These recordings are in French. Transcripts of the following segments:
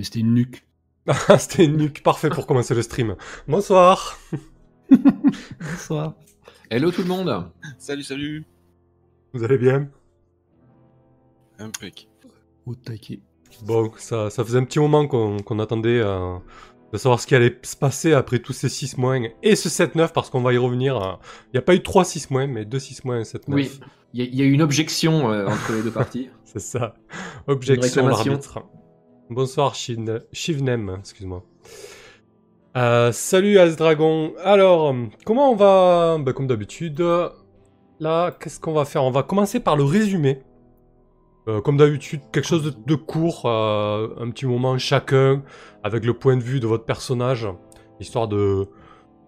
mais c'était une nuque. Ah, c'était une nuque, parfait pour commencer le stream. Bonsoir. Bonsoir. Hello tout le monde. Salut, salut. Vous allez bien? Impec. Au taquet. Bon, ça, ça faisait un petit moment qu'on qu'on attendait euh, de savoir ce qui allait se passer après tous ces 6 moins et ce 7-9 parce qu'on va y revenir. euh, Il n'y a pas eu 3 6 moins, mais 2 6 moins et 7-9. Oui, il y, y a eu une objection euh, entre les deux parties. C'est ça. Objection l'arbitre. Bonsoir Shin- Shivnem, excuse-moi. Euh, salut Asdragon. Alors, comment on va bah, Comme d'habitude, là, qu'est-ce qu'on va faire? On va commencer par le résumé. Euh, comme d'habitude, quelque chose de, court, euh, un petit moment chacun, avec le point de vue de votre personnage, histoire de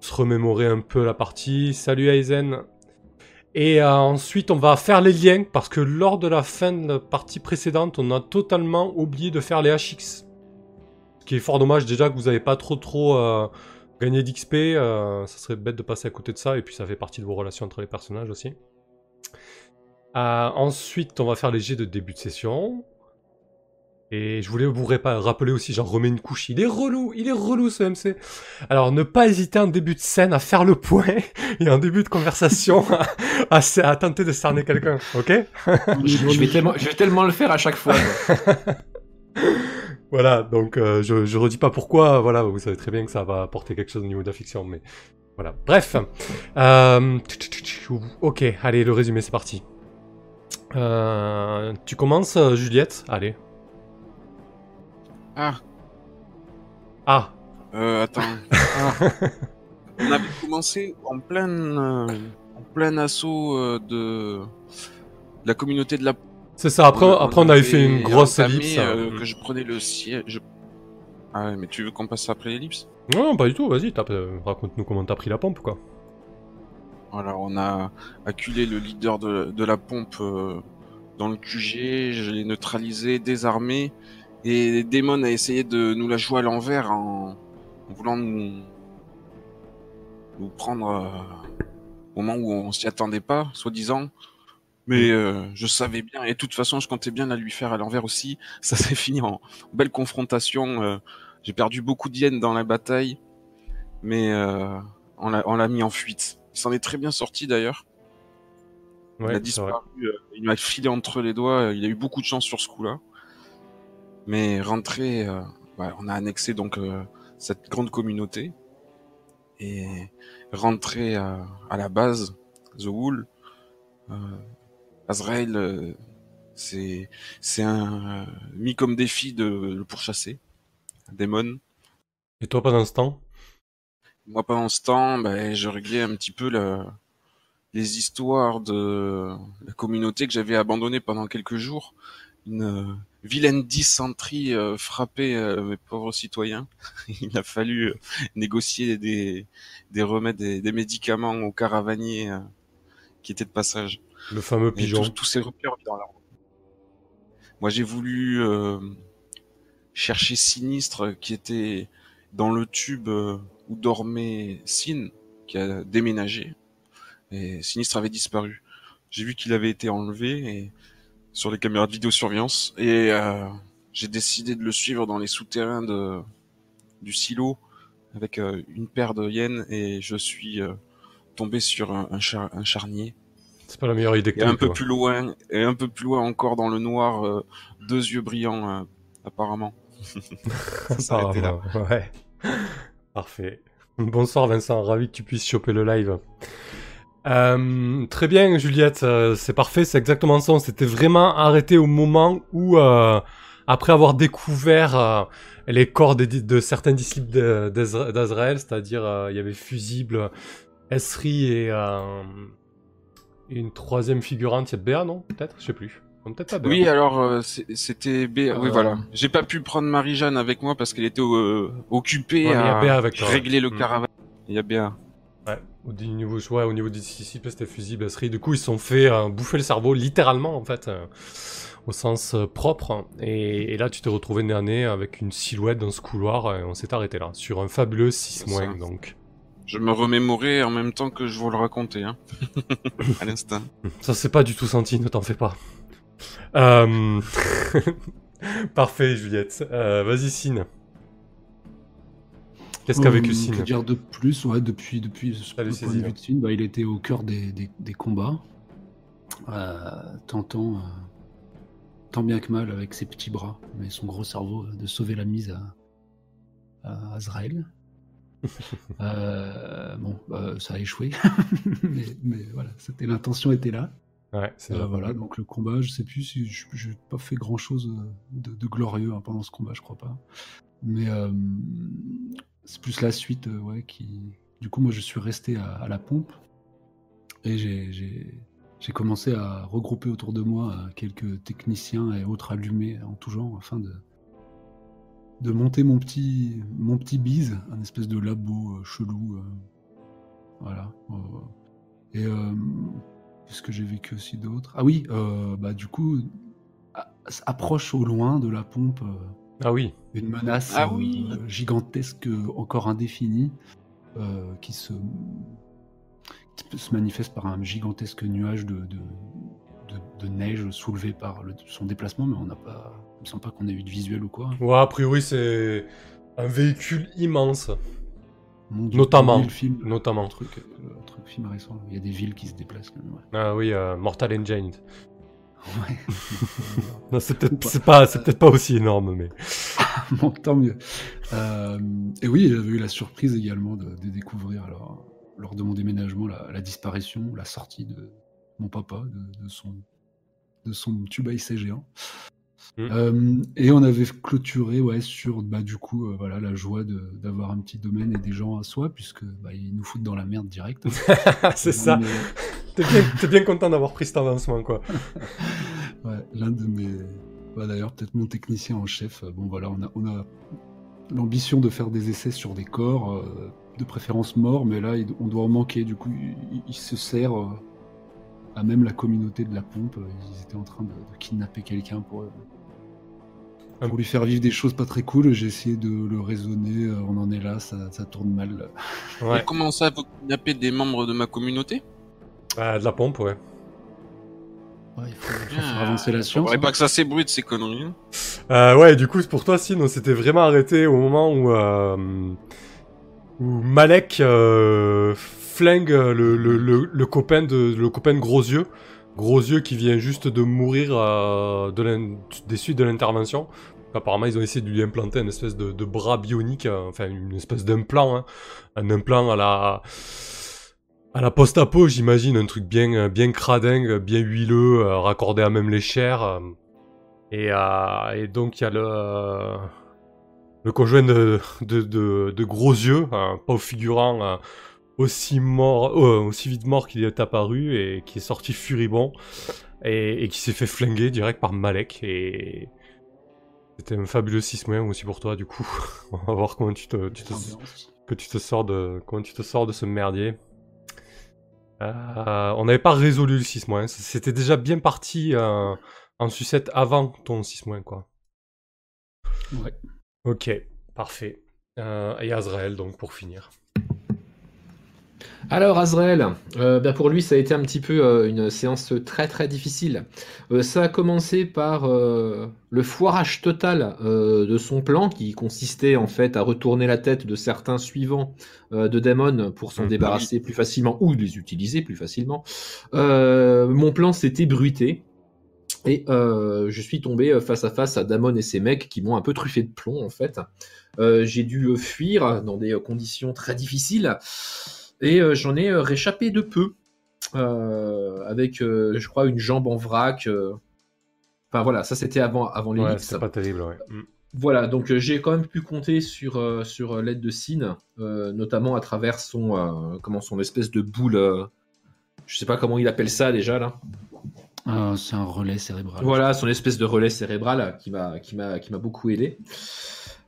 se remémorer un peu la partie. Salut Aizen. Et euh, ensuite, on va faire les liens, parce que lors de la fin de la partie précédente, on a totalement oublié de faire les HX. Ce qui est fort dommage, déjà que vous n'avez pas trop trop euh, gagné d'XP, euh, ça serait bête de passer à côté de ça, et puis ça fait partie de vos relations entre les personnages aussi. Euh, ensuite, on va faire les jets de début de session. Et je voulais vous rappeler aussi, j'en remets une couche, il est relou, il est relou ce MC. Alors ne pas hésiter en début de scène à faire le point et en début de conversation à, à- à tenter de cerner quelqu'un, ok? Je, vais tellement, je vais tellement le faire à chaque fois. Voilà, donc euh, je, je redis pas pourquoi, voilà, vous savez très bien que ça va apporter quelque chose au niveau de la fiction, mais voilà. Bref, euh, ok, allez, le résumé, c'est parti. Euh, tu commences, Juliette Allez. Ah, Ah, euh, attends. Ah. On avait commencé en plein, euh, en plein assaut euh, de la communauté de la. c'est ça, après, après on avait fait une grosse entamé, ellipse. euh, hein. que je prenais le siège. je- Ah ouais, mais tu veux qu'on passe après l'ellipse? Non, non, pas du tout, vas-y, tape, raconte-nous comment t'as pris la pompe, quoi. Alors, on a acculé le leader de, de la pompe dans le QG, je l'ai neutralisé, désarmé, et Demon a essayé de nous la jouer à l'envers en, en voulant nous, nous prendre euh, au moment où on s'y attendait pas, soi-disant. Mais euh, je savais bien, et de toute façon, je comptais bien la lui faire à l'envers aussi. Ça s'est fini en belle confrontation. euh, J'ai perdu beaucoup d'yens dans la bataille, mais euh, on l'a mis en fuite. Il s'en est très bien sorti d'ailleurs. il a disparu, il m'a filé entre les doigts. Il a eu beaucoup de chance sur ce coup-là. Mais rentré, euh, ouais, on a annexé donc euh, cette grande communauté et rentré euh, à la base, The Wool, euh, Azrael, euh, c'est c'est un euh, mis comme défi de le pourchasser, un démon. Et toi, pendant ce temps? Moi, pendant ce temps, ben, je réglais un petit peu le- les histoires de la communauté que j'avais abandonnée pendant quelques jours. Une euh, vilaine dysenterie euh, frappait euh, mes pauvres citoyens. Il a fallu négocier des, des remèdes, des, des médicaments aux caravaniers euh, qui étaient de passage. Le fameux pigeon. tous, tous ces repères dans la Moi, j'ai voulu euh, chercher Sinistre qui était dans le tube où dormait Sin, qui a déménagé. Et Sinistre avait disparu. J'ai vu qu'il avait été enlevé et sur les caméras de vidéosurveillance et euh, j'ai décidé de le suivre dans les souterrains de du silo avec euh, une paire de hyènes et je suis euh, tombé sur un, un, char- un charnier C'est pas la meilleure idée que et un peu quoi. plus loin, et un peu plus loin encore dans le noir, euh, deux yeux brillants, euh, apparemment. Ça s'arrêtait là. Ouais. Parfait. Bonsoir Vincent, ravi que tu puisses choper le live. Euh, très bien Juliette, euh, c'est parfait, c'est exactement ça. On s'était vraiment arrêté au moment où, euh, après avoir découvert euh, les corps des- de, certains disciples de- d'Azra- d'Azraël, c'est-à-dire euh, il y avait Fusible, Esri et euh, et une troisième figurante, il y a Béa, non Peut-être Je sais plus. Pas Béa. Oui, alors euh, c'était B. Euh, Oui, voilà. J'ai pas pu prendre Marie-Jeanne avec moi parce qu'elle était euh, occupée Ouais, à Béa avec régler le Mm. caravane. Il y a Béa. Au niveau, ouais, au niveau des c'était fusible, Esri. Du coup, ils se sont fait euh, bouffer le cerveau, littéralement, en fait, euh, au sens euh, propre. Et, et là, tu t'es retrouvé nez à nez avec une silhouette dans ce couloir, et on s'est arrêté là, sur un fabuleux 6 C'est moins, donc. Je me remémorais en même temps que je vous le racontais, hein. à l'instant. Ça s'est pas du tout senti, ne t'en fais pas. Parfait, Juliette. Vas-y, Sine. Qu'est-ce qu'a vécu Euh, Sine Que dire de plus ouais, Depuis, depuis ce point de vue de bah, il était au cœur des, des- des combats, euh, tentant, euh, tant bien que mal avec ses petits bras, mais son gros cerveau, euh, de sauver la mise à, à Azrael. Euh, bon, ça a échoué, mais, mais voilà, c'était l'intention était là. Ouais, Euh, voilà, donc le combat, je sais plus si je j'ai pas fait grand chose de, de glorieux hein, pendant ce combat, je crois pas. Mais euh, c'est plus la suite, euh, ouais, qui. Du coup, moi, je suis resté à, la pompe et j'ai- commencé à regrouper autour de moi euh, quelques techniciens et autres allumés en tout genre afin de de monter mon petit mon petit bise, un espèce de labo euh, chelou, voilà. et Qu'est-ce que j'ai vécu aussi d'autre? Ah oui, bah du coup, approche au loin de la pompe Ah oui. une menace Ah euh, oui. gigantesque, euh, encore indéfinie, euh, qui se qui se manifeste par un gigantesque nuage de, de, de- de neige soulevé par le- son déplacement, mais on n'a pas, il me semble pas qu'on ait eu de visuel ou quoi. Ouais, a priori, c'est un véhicule immense. Mon Dieu, Notamment. oublié le film, Notamment. un truc, un truc film récent. Il y a des villes qui se déplacent. Quand même, ouais. Ah oui, euh, Mortal Engine. Ouais. Non, c'est peut-être pas. c'est pas, c'est peut-être pas aussi énorme, mais. Bon, tant mieux. Euh, et oui, j'avais eu la surprise également de, de découvrir alors, lors de mon déménagement la, la disparition, la sortie de mon papa, de, de son, de son tube à essai géant. Mm. Euh, et on avait clôturé ouais, sur bah, du coup euh, voilà, la joie d'avoir un petit domaine et des gens à soi, puisque bah, ils nous foutent dans la merde direct. c'est ça. T'es bien, t'es bien content d'avoir pris cet avancement, quoi. Ouais, l'un de mes. bah, D'ailleurs, peut-être mon technicien en chef. Bon, voilà, on a, on a l'ambition de faire des essais sur des corps, euh, de préférence morts, mais là, on doit en manquer. Du coup, il, il se sert euh, à même la communauté de la pompe. Ils étaient en train de, de kidnapper quelqu'un pour, euh, pour lui faire vivre des choses pas très cool. J'ai essayé de le raisonner. On en est là, ça, ça tourne mal. Ouais. Et comment ça, vous kidnapper des membres de ma communauté? Ah, de la pompe, ouais. Ouais, il faut, il faut faire avancer la Je science. hein. pas que ça s'ébruite ces conneries. hein. Euh, ouais, du coup, c'est pour toi, Sin, on s'était vraiment arrêté au moment où, euh, où Malek euh, flingue le, le, le, le copain de le copain de Gros Yeux. Gros Yeux qui vient juste de mourir euh, de des suites de l'intervention. Apparemment, ils ont essayé de lui implanter une espèce de, de bras bionique, euh, enfin une espèce d'implant, hein. un implant à la à la post-apo, j'imagine, un truc bien euh, bien cradingue, bien huileux, euh, raccordé à même les chairs. euh. Et, euh, et donc il y a le, le conjoint de, de, de, de gros yeux, un pauvre figurant euh, aussi mort, euh, aussi vite mort qu'il est apparu et qui est sorti furibond et, et qui s'est fait flinguer direct par Malek. Et c'était un fabuleux 6 moyen aussi pour toi du coup. On va voir comment tu te, tu te, Ambiance. que tu te sors de comment tu te sors de ce merdier. Euh, on n'avait pas résolu le 6 mois. C'était déjà bien parti euh, en sucette avant ton 6 mois quoi. Ouais. Ok, parfait. Euh, et Azrael donc pour finir. Alors Azrael, euh, bah, pour lui ça a été un petit peu euh, une séance très très difficile. Euh, ça a commencé par le foirage total de son plan qui consistait en fait à retourner la tête de certains suivants de Daemon pour s'en Mhm. débarrasser plus facilement ou les utiliser plus facilement. Mon plan s'était bruité. Et euh, je suis tombé face à face à Damon et ses mecs qui m'ont un peu truffé de plomb en fait. Euh, J'ai dû fuir dans des conditions très difficiles et euh, j'en ai euh, réchappé de peu euh, avec, euh, je crois, une jambe en vrac. euh. Enfin voilà, ça c'était avant, avant Ouais, l'ellipse. c'est pas terrible, ouais. Mm. Voilà, donc euh, j'ai quand même pu compter sur, euh, sur l'aide de Sin, euh, notamment à travers son, euh, comment, son espèce de boule. euh, je sais pas comment il appelle ça déjà là. Ah, c'est un relais cérébral. Voilà, son espèce de relais cérébral qui m'a qui m'a qui m'a beaucoup aidé.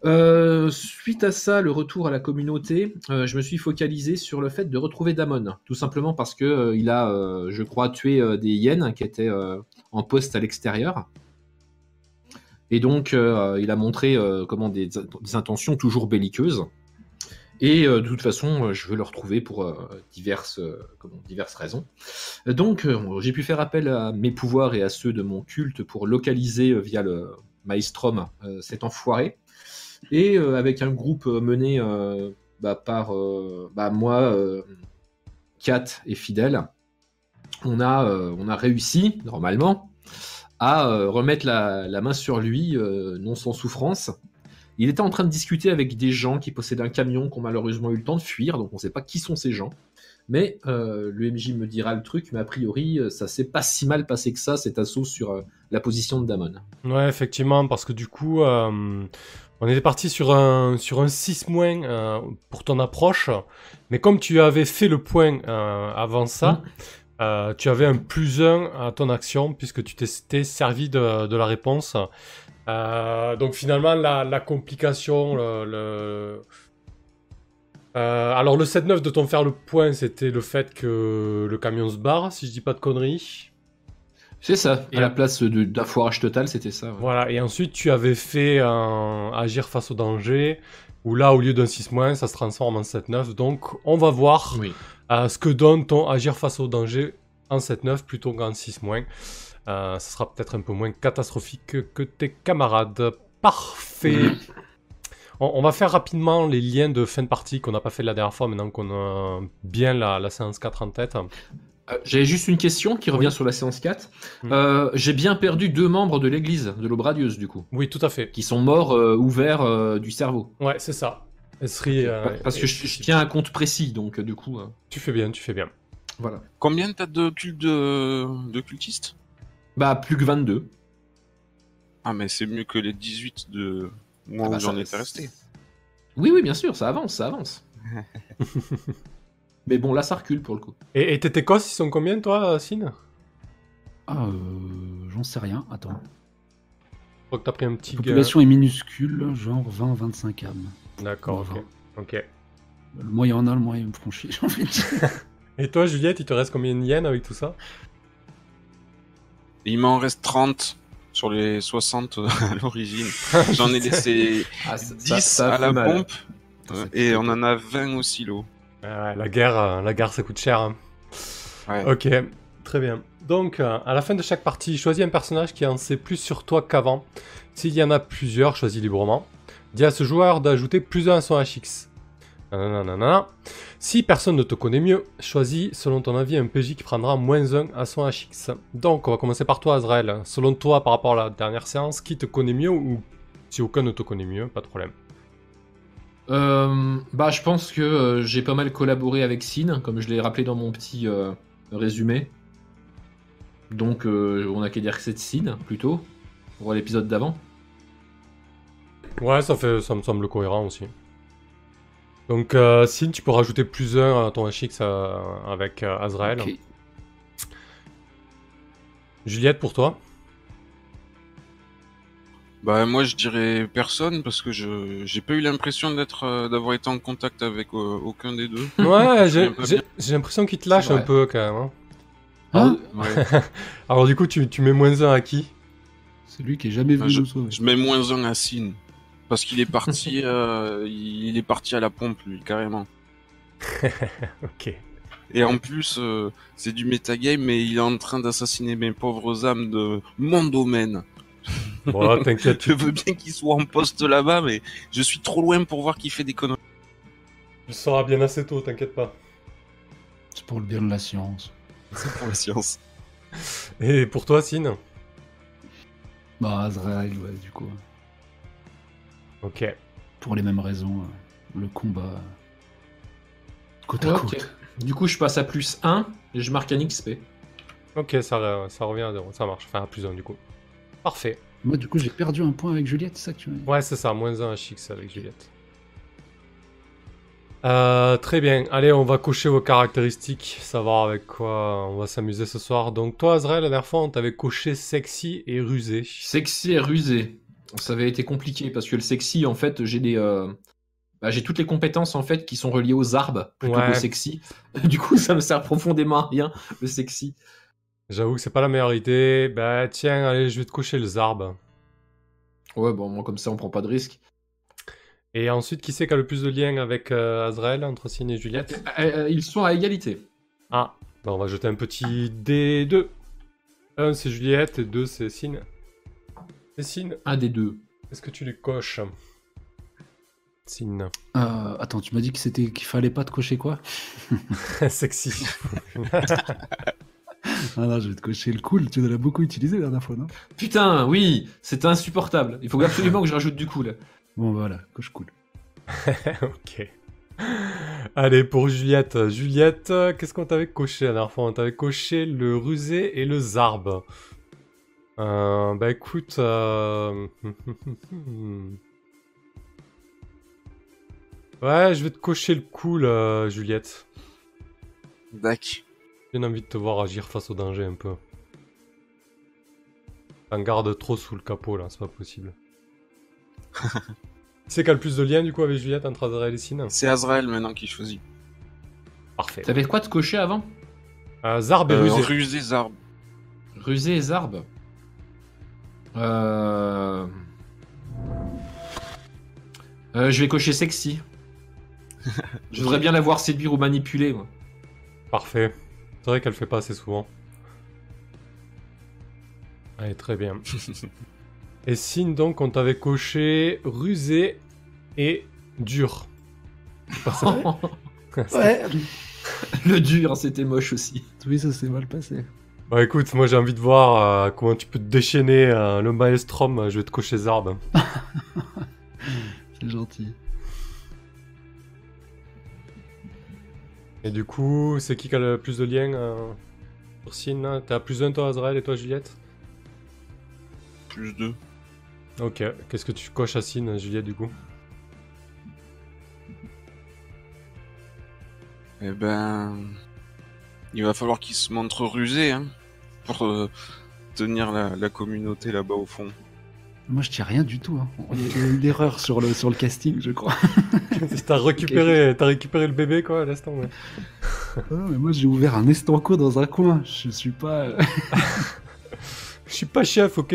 Euh, suite à ça, le retour à la communauté, euh, je me suis focalisé sur le fait de retrouver Damon, tout simplement parce que euh, il a, je crois, tué des hyènes qui étaient en poste à l'extérieur. Et donc, il a montré comment des, des intentions toujours belliqueuses. Et de toute façon, je veux le retrouver pour diverses, comment, diverses raisons. Donc, j'ai pu faire appel à mes pouvoirs et à ceux de mon culte pour localiser via le, Maelstrom, euh, cet enfoiré. Et euh, avec un groupe euh, mené euh, bah, par bah, moi, Kat et Fidèle, on a, on a réussi, normalement, à remettre la, main sur lui, non sans souffrance. Il était en train de discuter avec des gens qui possédaient un camion qui ont malheureusement eu le temps de fuir, donc on ne sait pas qui sont ces gens. Mais euh, le MJ me dira le truc, mais a priori, ça s'est pas si mal passé que ça, cet assaut sur la position de Damon. Ouais, effectivement, parce que du coup, on était parti sur un, sur un 6 moins euh, pour ton approche, mais comme tu avais fait le point euh, avant ça, euh, tu avais un plus 1 à ton action, puisque tu t'étais servi de, de la réponse. Donc finalement, la, la complication, le... le- Euh, alors le 7-9 de ton faire le point, c'était le fait que le camion se barre, si je dis pas de conneries. C'est ça. Et à la place d'un foirage total, c'était ça. ouais. Voilà, et ensuite tu avais fait un agir face au danger, où là au lieu d'un 6-, ça se transforme en 7-9, donc on va voir Oui. euh, ce que donne ton agir face au danger en 7-9 plutôt qu'en 6-. Euh, ce sera peut-être un peu moins catastrophique que, tes camarades. Parfait. On, on va faire rapidement les liens de fin de partie qu'on n'a pas fait la dernière fois, maintenant qu'on a bien la, la séance 4 en tête. Euh, J'avais juste une question qui revient sur la séance 4. Mm. Euh, J'ai bien perdu deux membres de l'église, de l'aube radieuse, du coup, Oui, tout à fait. qui sont morts euh, ouverts euh, du cerveau. Ouais, c'est ça. Esri, euh, Parce que je, je tiens un compte précis, donc euh, du coup, euh, Tu fais bien, tu fais bien. voilà. Combien t'as de cultes de, de cultistes? Bah, plus que 22. Ah, mais c'est mieux que les 18 de moi Ah bah, où j'en ça- étais resté. Oui, oui, bien sûr, ça avance, ça avance. Mais bon, là, ça recule pour le coup. Et, et tes Técos, ils sont combien, toi, Sin Ah, euh, j'en sais rien. Attends. Je crois que t'as pris un petit La population est minuscule, genre 20-25 âmes. D'accord, ok. Enfin, ok. Le moins il y en a, le moins il me franchit, j'ai envie de dire. Et toi, Juliette, il te reste combien de yens avec tout ça? Il m'en reste 30 sur les 60 à l'origine. J'en ai laissé Ah, ça- 10 ça- ça à la mal. pompe euh, et on en a 20 au silo. La guerre, euh, la guerre, ça coûte cher. hein. Ouais. Ok, très bien. Donc, euh, à la fin de chaque partie, choisis un personnage qui en sait plus sur toi qu'avant. S'il y en a plusieurs, choisis librement. Dis à ce joueur d'ajouter plus un à son HX. Nanana. Si personne ne te connaît mieux, choisis selon ton avis un PJ qui prendra moins 1 à son HX. Donc, on va commencer par toi, Azrael. Selon toi, par rapport à la dernière séance, qui te connaît mieux ou si aucun ne te connaît mieux, pas de problème. Euh, bah, je pense que euh, j'ai pas mal collaboré avec Sin, comme je l'ai rappelé dans mon petit euh, résumé. Donc, euh, on a qu'à dire que c'est Sin, plutôt, pour l'épisode d'avant. Ouais, ça, fait, ça me semble cohérent aussi. Donc, euh, Sin, tu peux rajouter plus 1 à ton HX euh, avec euh, Azrael. Ok. Juliette, pour toi Bah moi je dirais personne parce que je j'ai pas eu l'impression d'être euh, d'avoir été en contact avec euh, aucun des deux. Ouais, j'ai l'impression qu'il te lâche un peu quand même. hein. Hein Ouais. Alors, du coup, tu, tu mets moins 1 à qui? C'est lui qui est jamais venu Ah, nous. Je mets moins un à Sin parce qu'il est parti euh, il est parti à la pompe lui carrément. Ok. Et en plus euh, c'est du metagame mais il est en train d'assassiner mes pauvres âmes de mon domaine. Bon, là, t'inquiète, Je veux bien qu'il soit en poste là-bas mais je suis trop loin pour voir qu'il fait des conneries. tu le sauras bien assez tôt, t'inquiète pas. C'est pour le bien de la science. C'est pour la science. Et pour toi, Sin Bah, Azrael, ouais, du coup. Ok. Pour les mêmes raisons. euh, Le combat. euh, Côte à côte. Du coup, je passe à plus 1 et je marque un XP. Ok, ça revient à 0, ça marche. Enfin, à plus 1 du coup. Parfait. Moi, du coup, j'ai perdu un point avec Juliette, c'est ça que tu m'as dit Ouais, c'est ça, moins 1 HX avec Juliette. Euh, très bien, allez, on va cocher vos caractéristiques, savoir avec quoi on va s'amuser ce soir. Donc, toi, Azrael, la dernière fois, on t'avait coché sexy et rusé. Sexy et rusé. Ça avait été compliqué parce que le sexy, en fait, j'ai des. euh, bah, j'ai toutes les compétences en fait qui sont reliées aux arbres plutôt Ouais. qu'au sexy. Du coup, ça me sert profondément à rien le sexy. J'avoue que c'est pas la meilleure idée. Bah, tiens, allez, je vais te cocher le zarbe. Ouais, bon, moi comme ça, on prend pas de risque. Et ensuite, qui c'est qui a le plus de liens avec euh, Azrael, entre Sin et Juliette? Euh, euh, ils sont à égalité. Ah, bah, on va jeter un petit D2. Un, c'est Juliette, et deux, c'est Sin. Dessine, Un des deux. est-ce que tu les coches Sin. Euh, attends, tu m'as dit que c'était qu'il fallait pas te cocher quoi? Sexy. Ah non, je vais te cocher le cool. Tu l'as beaucoup utilisé la dernière fois, non? Putain, oui, c'est insupportable. Il faut absolument que je rajoute du cool. Bon, bah voilà, coche cool. ok. Allez, pour Juliette. Juliette, qu'est-ce qu'on t'avait coché la dernière fois? On t'avait coché le rusé et le zarbe. Euh, bah écoute... euh, ouais, je vais te cocher le cool, euh, Juliette. Dac. J'ai bien envie de te voir agir face au danger un peu. T'en garde trop sous le capot là, c'est pas possible. c'est qui a le plus de liens du coup avec Juliette entre Azrael et Sin C'est Azrael maintenant qui choisit. Parfait. T'avais quoi de cocher avant? Euh, Zarbe et Euh, rusé. Ruse des arbres. Rusé et Zarbe. Euh... Euh, je vais cocher sexy. je voudrais bien la voir séduire ou manipuler. Moi. Parfait. C'est vrai qu'elle fait pas assez souvent. Allez, très bien. et Sin, donc, on t'avait coché rusé et dur. C'est pas ça Ouais. Le dur, c'était moche aussi. Oui, ça s'est mal passé. Bah écoute, moi j'ai envie de voir euh, comment tu peux te déchaîner euh, le maelstrom. euh, Je vais te cocher Zarbe. C'est gentil. Et du coup, c'est qui qui a le plus de liens euh, sur Sin T'as plus un toi Azrael et toi Juliette? Plus deux. Ok, qu'est-ce que tu coches à Sin, Juliette, du coup? Eh ben. Il va falloir qu'il se montre rusé, hein. Pour euh, tenir la, la communauté là-bas au fond. Moi, je tiens rien du tout. Hein. Il y a eu l'erreur sur le, sur le casting, je crois. T'as récupéré, t'as récupéré le bébé quoi à l'instant ouais. Ah non, mais moi, j'ai ouvert un estanco dans un coin. Je suis pas. euh, Je suis pas chef, ok?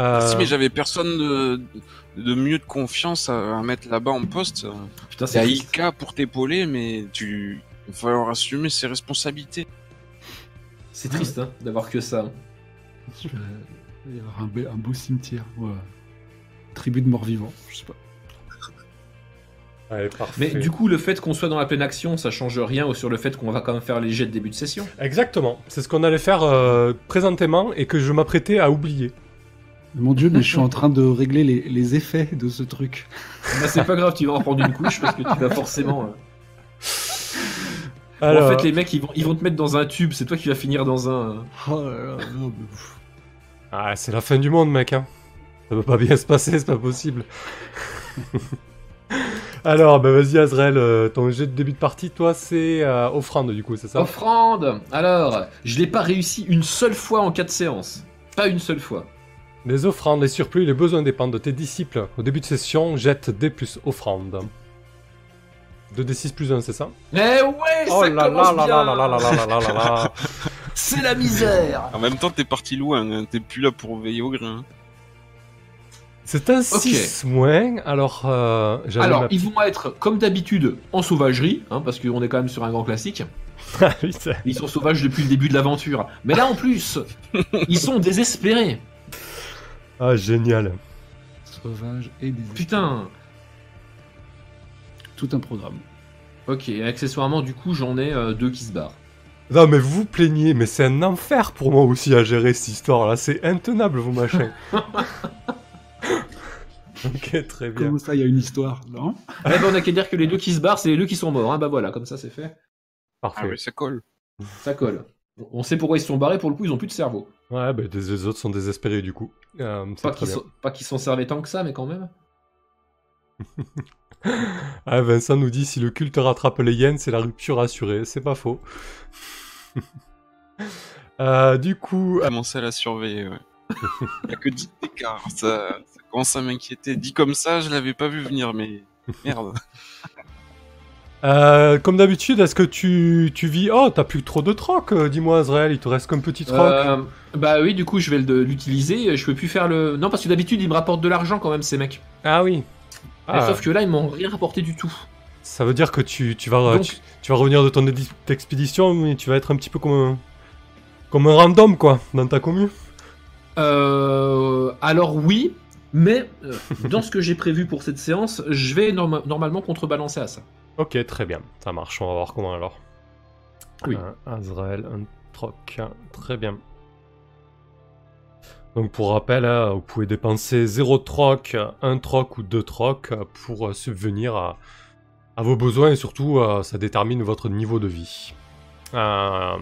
Euh, Si, mais j'avais personne de, de mieux de confiance à, à mettre là-bas en poste. Putain, Il y c'est a triste. Ika pour t'épauler, mais tu. Il va falloir assumer ses responsabilités. C'est triste hein, d'avoir que ça. Il va y avoir un, be- un beau cimetière. Ouais. Tribu de morts-vivants, je sais pas. Allez, parfait. Mais du coup, le fait qu'on soit dans la pleine action, ça change rien sur le fait qu'on va quand même faire les jets de début de session. Exactement, c'est ce qu'on allait faire euh, présentément et que je m'apprêtais à oublier. Mon dieu, mais je suis en train de régler les, les effets de ce truc. Bah, c'est pas grave, tu vas en prendre une couche parce que tu vas forcément. euh, Bon, en fait, les mecs, ils vont, ils vont te mettre dans un tube. C'est toi qui vas finir dans un. Oh là là, non, mais. Ah, c'est la fin du monde, mec. Hein. Ça peut pas bien se passer, c'est pas possible. Alors, bah vas-y, Azrael, euh, ton jet de début de partie, toi, c'est euh, offrande, du coup, c'est ça Offrande Alors, je l'ai pas réussi une seule fois en 4 séances. Pas une seule fois. Les offrandes, les surplus, les besoins dépendent de tes disciples. Au début de session, jette D plus offrande. 2d6 plus 1, c'est ça Eh ouais, Oh ça là commence là là bien là là là là là là là là C'est la misère En même temps, t'es parti loin, hein. t'es plus là pour veiller au grain. C'est un 6 moins, alors... Euh, Alors, ma- ils vont être, comme d'habitude, en sauvagerie, hein, parce qu'on est quand même sur un grand classique. Ah. Ils sont sauvages depuis le début de l'aventure. Mais là, en plus, ils sont désespérés. Ah, génial. Sauvage et des Putain Tout un programme. Ok, et accessoirement, du coup, j'en ai euh, deux qui se barrent. Non, mais vous vous plaignez, mais c'est un enfer pour moi aussi à gérer cette histoire-là. C'est intenable, vos machins. ok, très bien. Comment ça, il y a une histoire Non? Eh ben, on a qu'à dire que les deux qui se barrent, c'est les deux qui sont morts. Hein. Bah voilà, comme ça, c'est fait. Ah Parfait. oui, ça colle. Ça colle. On sait pourquoi ils se sont barrés, pour le coup, ils ont plus de cerveau. Ouais, bah, les autres sont désespérés, du coup. Euh, qu'ils sont, pas qu'ils s'en servaient tant que ça, mais quand même. Ah, Vincent nous dit si le culte rattrape les hyènes, c'est la rupture assurée. C'est pas faux. Euh, du coup, Commencer à la surveiller, ouais. Il y a que 10 d'écart, ça, ça commence à m'inquiéter. Dit comme ça, je l'avais pas vu venir, mais merde. euh, comme d'habitude, est-ce que tu, tu vis... Oh, t'as plus trop de troc, euh, dis-moi, Azrael, il te reste qu'un petit troc. Euh, bah oui, du coup, je vais l'utiliser. Je peux plus faire le. Non, parce que d'habitude, ils me rapportent de l'argent quand même, ces mecs. Ah oui. Et Ah, Sauf que là, ils m'ont rien rapporté du tout. Ça veut dire que tu, tu vas, Donc- tu, tu vas revenir de ton édi- expédition, mais tu vas être un petit peu comme un, comme un random, quoi, dans ta commu. Euh, alors oui, mais euh, dans ce que j'ai prévu pour cette séance, je vais norma- normalement contrebalancer à ça. Ok, très bien. Ça marche. On va voir comment alors. Oui. Un Azrael, un troc. Très bien. Donc pour rappel, hein, vous pouvez dépenser 0 troc, 1 troc ou 2 troc pour euh, subvenir à, à vos besoins et surtout euh, ça détermine votre niveau de vie. Euh,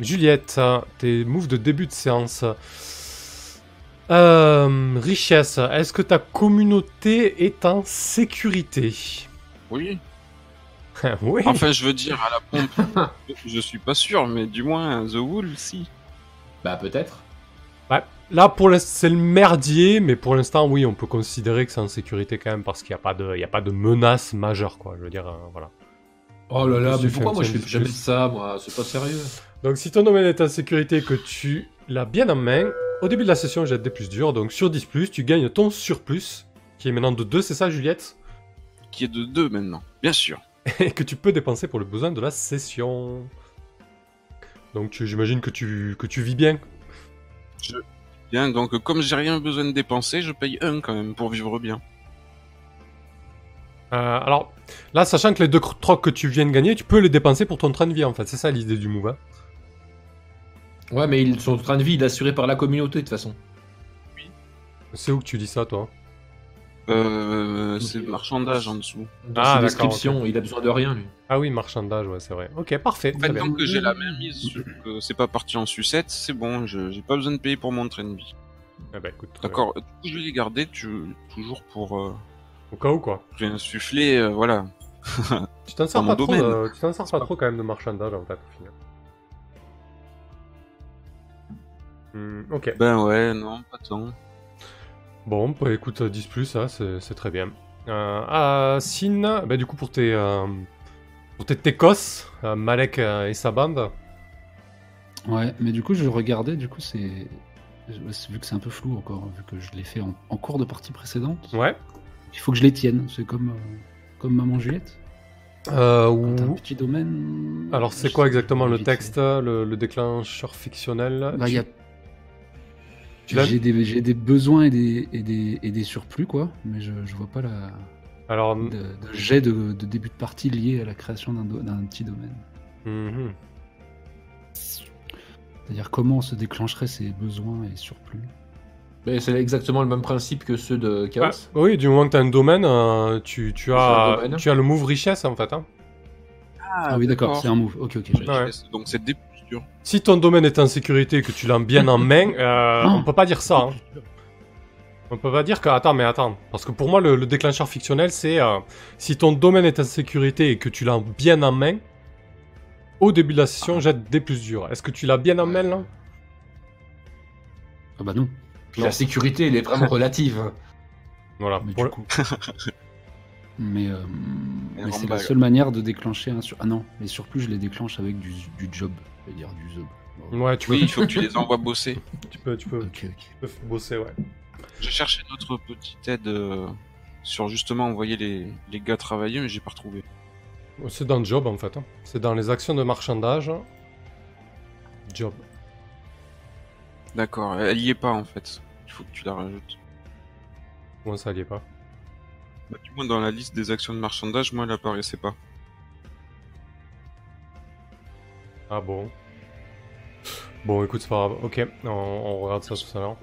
Juliette, tes moves de début de séance. Euh, richesse, est-ce que ta communauté est en sécurité? Oui. Oui. Enfin, je veux dire, à la pompe, je suis pas sûr, mais du moins, The Wool, si. Bah peut-être. Ouais. Là, pour l'instant, c'est le merdier, mais pour l'instant, oui, on peut considérer que c'est en sécurité quand même parce qu'il n'y a pas de, il y a pas de menace majeure, quoi. Je veux dire, euh, voilà. Oh là là, mais pourquoi moi je fais jamais plus. ça, moi? C'est pas sérieux. Donc, si ton domaine est en sécurité et que tu l'as bien en main, au début de la session, j'ai des plus durs. Donc, sur 10, tu gagnes ton surplus, qui est maintenant de 2, c'est ça, Juliette? Qui est de deux maintenant, bien sûr. Et que tu peux dépenser pour le besoin de la session. Donc, j'imagine que tu, que tu vis bien. Bien, donc comme j'ai rien besoin de dépenser, je paye un quand même pour vivre bien. Euh, alors, là, sachant que les deux trocs que tu viens de gagner, tu peux les dépenser pour ton train de vie, en fait. C'est ça l'idée du move. hein. Ouais, mais ils sont en train de vie, il est assuré par la communauté de toute façon. C'est où que tu dis ça, toi? Euh, c'est marchandage en dessous. Dans Ah, descriptions, il a besoin de rien lui. Ah oui, marchandage, ouais, c'est vrai. Ok, parfait. En fait, tant que j'ai la même mise que c'est pas parti en sucette, c'est bon, je j'ai pas besoin de payer pour mon train de vie. Eh ben, écoute, D'accord, du coup, je vais les garder tu, toujours pour euh. Au cas où, quoi. réinsuffler, euh, voilà. Tu t'en sers pas trop, de- tu t'en sers pas pas- trop quand même de marchandage, en fait, au final. Hmm, ok. Ben ouais, non, pas tant. Bon, bah écoute, 10 plus, hein, c'est très bien. Euh, ah, Sin, bah du coup, pour tes, euh, pour tes Tekos, euh, Malek euh, et sa bande, Ouais, mais du coup, je regardais, du coup, c'est. Vu que c'est un peu flou encore, vu que je l'ai fait en, en cours de partie précédente, ouais. il faut que je les tienne. C'est comme, euh, comme Maman Juliette. Euh, t'as un ou- petit domaine. Alors, c'est quoi exactement le texte, le, le déclencheur fictionnel? Bah, Tu- y a- tu l'as- J'ai des, besoins et des, et, des, et des surplus, quoi, mais je, je vois pas la, Alors, de, de jet de, de début de partie lié à la création d'un do- petit domaine. mhm. C'est-à-dire comment se déclencheraient ces besoins et surplus. C'est exactement le même principe que ceux de Chaos. Ah, oui, du moment que tu as un domaine, euh, tu, tu, C'est un as, domaine. tu as le move richesse en fait. hein. Ah, oui, d'accord, c'est un move. Ok, ok. j'ai- Ouais. Donc c'est Si ton domaine est en sécurité et que tu l'as bien en main, euh, Oh. on peut pas dire ça. hein. On peut pas dire que. Attends, mais attends. Parce que pour moi, le, le déclencheur fictionnel, c'est euh, si ton domaine est en sécurité et que tu l'as bien en main, au début de la session, jette des plus durs. Est-ce que tu l'as bien en main là? Ah bah non. Puis la sécurité, elle est vraiment relative. Voilà. Mais pour du le- coup. mais euh, mais c'est la seule manière de déclencher un sur. Ah non, les surplus, je les déclenche avec du, du job. C'est-à-dire du zob. Bon, Ouais, tu Oui, peux, il faut que tu les envoies bosser. tu peux, tu peux, Ok, ok. tu peux bosser, ouais. J'ai cherché notre petite aide euh, sur justement envoyer les, les gars travailler, mais j'ai pas retrouvé. C'est dans le job en fait. hein. C'est dans les actions de marchandage. Job. D'accord, elle y est pas en fait. Il faut que tu la rajoutes. Comment ça, elle y est pas? Bah, du moins dans la liste des actions de marchandage, moi elle apparaissait pas. Ah bon. Bon, écoute, c'est pas grave. Ok, on, on regarde ça tout à l'heure.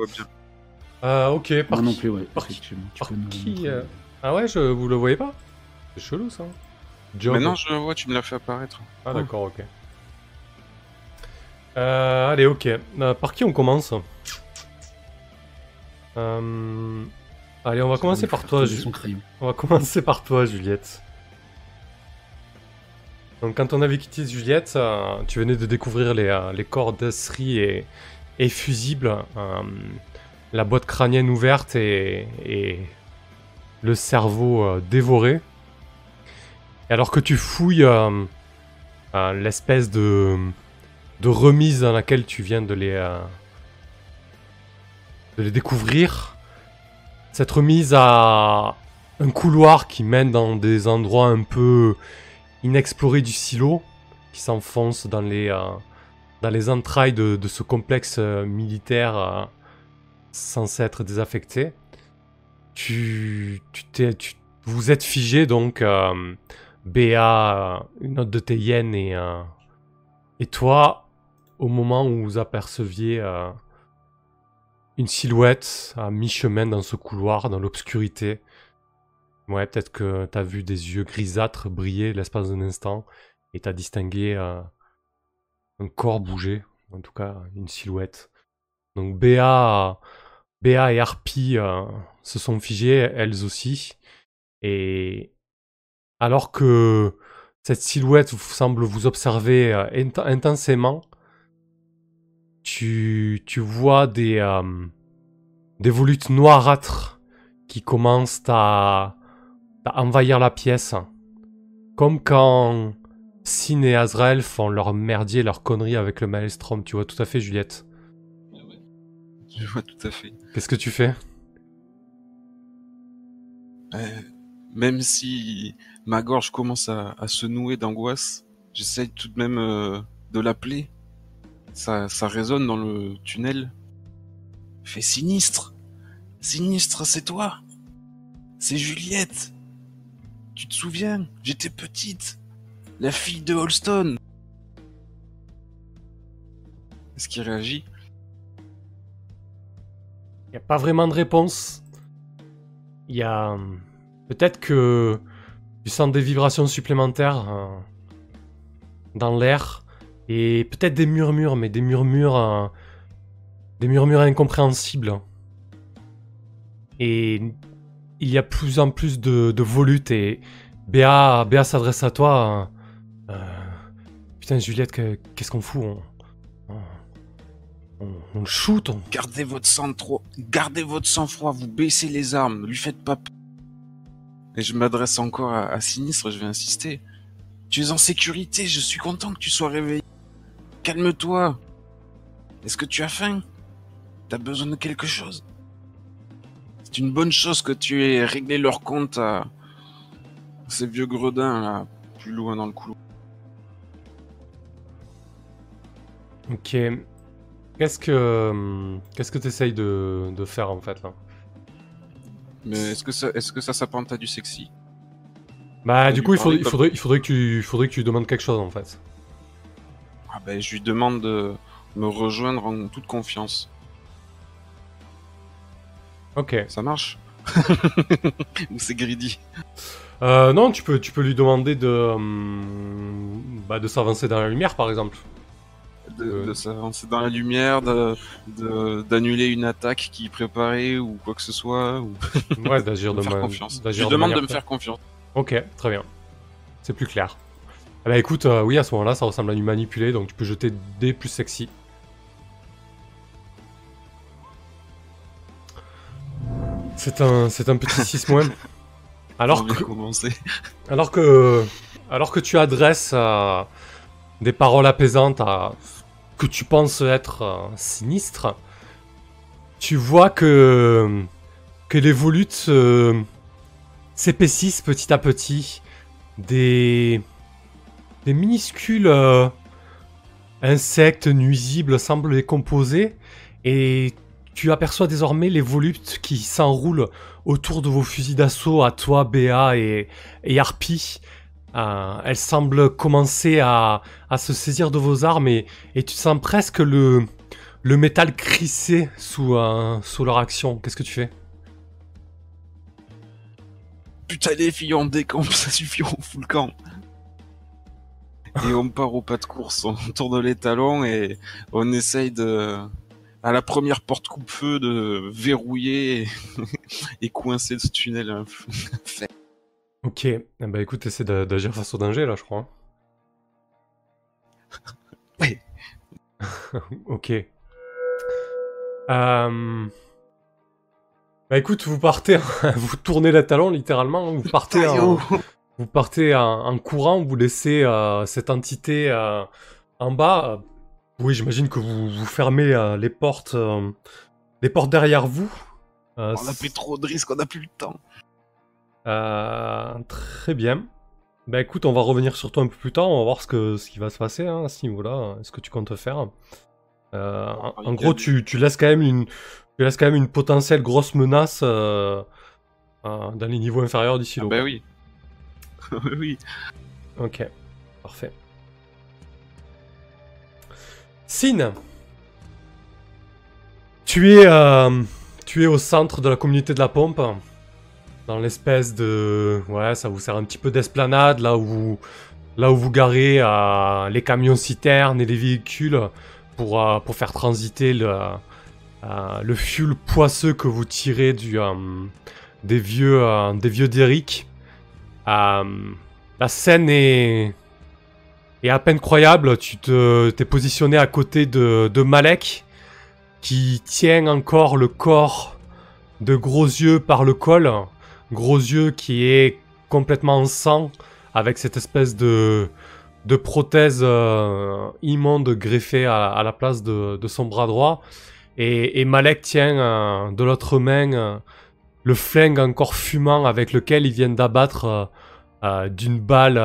Euh, ok, par Moi non qui- plus, ouais. par qui- effectivement. Tu par peux nous le qui, montrer. euh, Ah ouais, je, vous le voyez pas? C'est chelou ça. Job. Maintenant je le vois, tu me l'as fait apparaître. Ah d'accord, ok. Euh, allez, ok. Euh, par qui on commence? Euh, Allez, on va commencer par toi. poser Ju- son crayon. On va commencer par toi, Juliette. Donc, quand on avait quitté Juliette, euh, tu venais de découvrir les, euh, les et, fusibles, euh, la boîte crânienne ouverte et, le cerveau euh, dévoré. Et alors que tu fouilles l'espèce de, de remise dans laquelle tu viens de les, de les découvrir, cette remise a un couloir qui mène dans des endroits un peu inexplorés du silo, qui s'enfonce dans les, euh, dans les entrailles de, ce complexe euh, militaire euh, censé être désaffecté. Tu, tu tu- vous êtes figé donc euh, Béa, une autre de tes hyènes et euh, et toi au moment où vous aperceviez euh, une silhouette à mi-chemin dans ce couloir, dans l'obscurité. Ouais, peut-être que t'as vu des yeux grisâtres briller l'espace d'un instant et t'as distingué euh, un corps bouger, en tout cas une silhouette. Donc Béa, et Harpy euh, se sont figées, elles aussi. Et alors que cette silhouette semble vous observer euh, int- intensément, tu, tu vois des, des volutes noirâtres qui commencent à envahir la pièce. Comme quand Sin et Azrael font leur merdier, leur connerie avec le Maelstrom. Tu vois tout à fait, Juliette. Je vois tout à fait. Qu'est-ce que tu fais? Euh, même si ma gorge commence à, à se nouer d'angoisse, j'essaye tout de même euh, de l'appeler. Ça, ça résonne dans le tunnel. Fais sinistre. Sinistre, c'est toi. C'est Juliette. Tu te souviens J'étais petite. La fille de Holston. Est-ce qu'il réagit? Il n'y a pas vraiment de réponse. Il y a... hum, Peut-être que tu sens des vibrations supplémentaires euh, dans l'air. Et peut-être des murmures, mais des murmures... euh, Des murmures incompréhensibles. Et il y a plus en plus de, de volutes et Béa, Béa s'adresse à toi. euh, euh, putain Juliette, que- qu'est-ce qu'on fout on, on, on- shoot, on, Gardez votre sang trop. Gardez votre sang-froid, vous baissez les armes, ne lui faites pas. Et je m'adresse encore à, à Sinistre, je vais insister. Tu es en sécurité, je suis content que tu sois réveillé. Calme-toi. Est-ce que tu as faim? T'as besoin de quelque chose? C'est une bonne chose que tu aies réglé leur compte à ces vieux gredins là, plus loin dans le couloir. Ok. Qu'est-ce que qu'est-ce que t'essayes de, de faire en fait là? Mais est-ce que ça, est-ce que ça s'apparente à du sexy? Bah du coup il faudrait, il faudrait il faudrait que tu il faudrait que tu demandes quelque chose en fait. Ah ben, je lui demande de me rejoindre en toute confiance. Ok. Ça marche Ou c'est greedy Euh, non tu peux tu peux lui demander de hum, bah, de s'avancer dans la lumière par exemple. de, Euh. de s'avancer dans la lumière, de- de- d'annuler une attaque qui préparait ou quoi que ce soit, ou Ouais d'agir de de, ma- confiance. Je lui demande de me faire confiance. Ok très bien. C'est plus clair. Eh bah écoute euh, oui à ce moment-là ça ressemble à du manipulé donc tu peux jeter des plus sexy. C'est un c'est un petit 6 moins. Alors que. Alors que, alors que tu adresses euh, des paroles apaisantes à que tu penses être euh, sinistre, tu vois que, que les volutes euh, s'épaississent petit à petit. Des, des minuscules euh, insectes nuisibles semblent les composer et tu aperçois désormais les volutes qui s'enroulent autour de vos fusils d'assaut à toi, Béa et, et Harpy. Euh, elles semblent commencer à, se saisir de vos armes et, tu sens presque le, métal crisser sous, euh, sous leur action. Qu'est-ce que tu fais? Putain, les filles, on décampe, ça suffit, on fout le camp. Et on part au pas de course, on tourne les talons et on essaye de, à la première porte coupe-feu, de verrouiller et, et coincer ce tunnel. hein. Ok, ben, écoute, essaie d'a- d'agir face au danger là, je crois. Ouais. ok. Euh... Bah écoute, vous partez, vous tournez les talons littéralement, vous partez en, vous partez en, en courant, vous laissez euh, cette entité euh, en bas. Oui, j'imagine que vous, vous fermez euh, les portes, euh, les portes derrière vous. Euh, On a pris trop de risques, on n'a plus le temps. très bien. Bah écoute, on va revenir sur toi un peu plus tard, on va voir ce, que, ce qui va se passer hein, à ce niveau-là, ce que tu comptes faire. En, en gros, tu, tu laisses quand même une, tu laisses quand même une potentielle grosse menace dans les niveaux inférieurs du Ah silo. bah oui. oui. Ok, parfait. Sin, tu es, euh, tu es au centre de la communauté de la pompe, dans l'espèce de, ouais, ça vous sert un petit peu d'esplanade, là où, vous- garez euh, les camions citernes et les véhicules pour, euh, faire transiter le, le fuel poisseux que vous tirez des vieux, des vieux la scène est, est à peine croyable. Tu te, t'es positionné à côté de, Malek, qui tient encore le corps de Gros Yeux par le col. Gros Yeux qui est complètement en sang, avec cette espèce de, prothèse euh, immonde greffée à, la place de, son bras droit. Et, et Malek tient euh, de l'autre main euh, le flingue encore fumant avec lequel ils viennent d'abattre d'une balle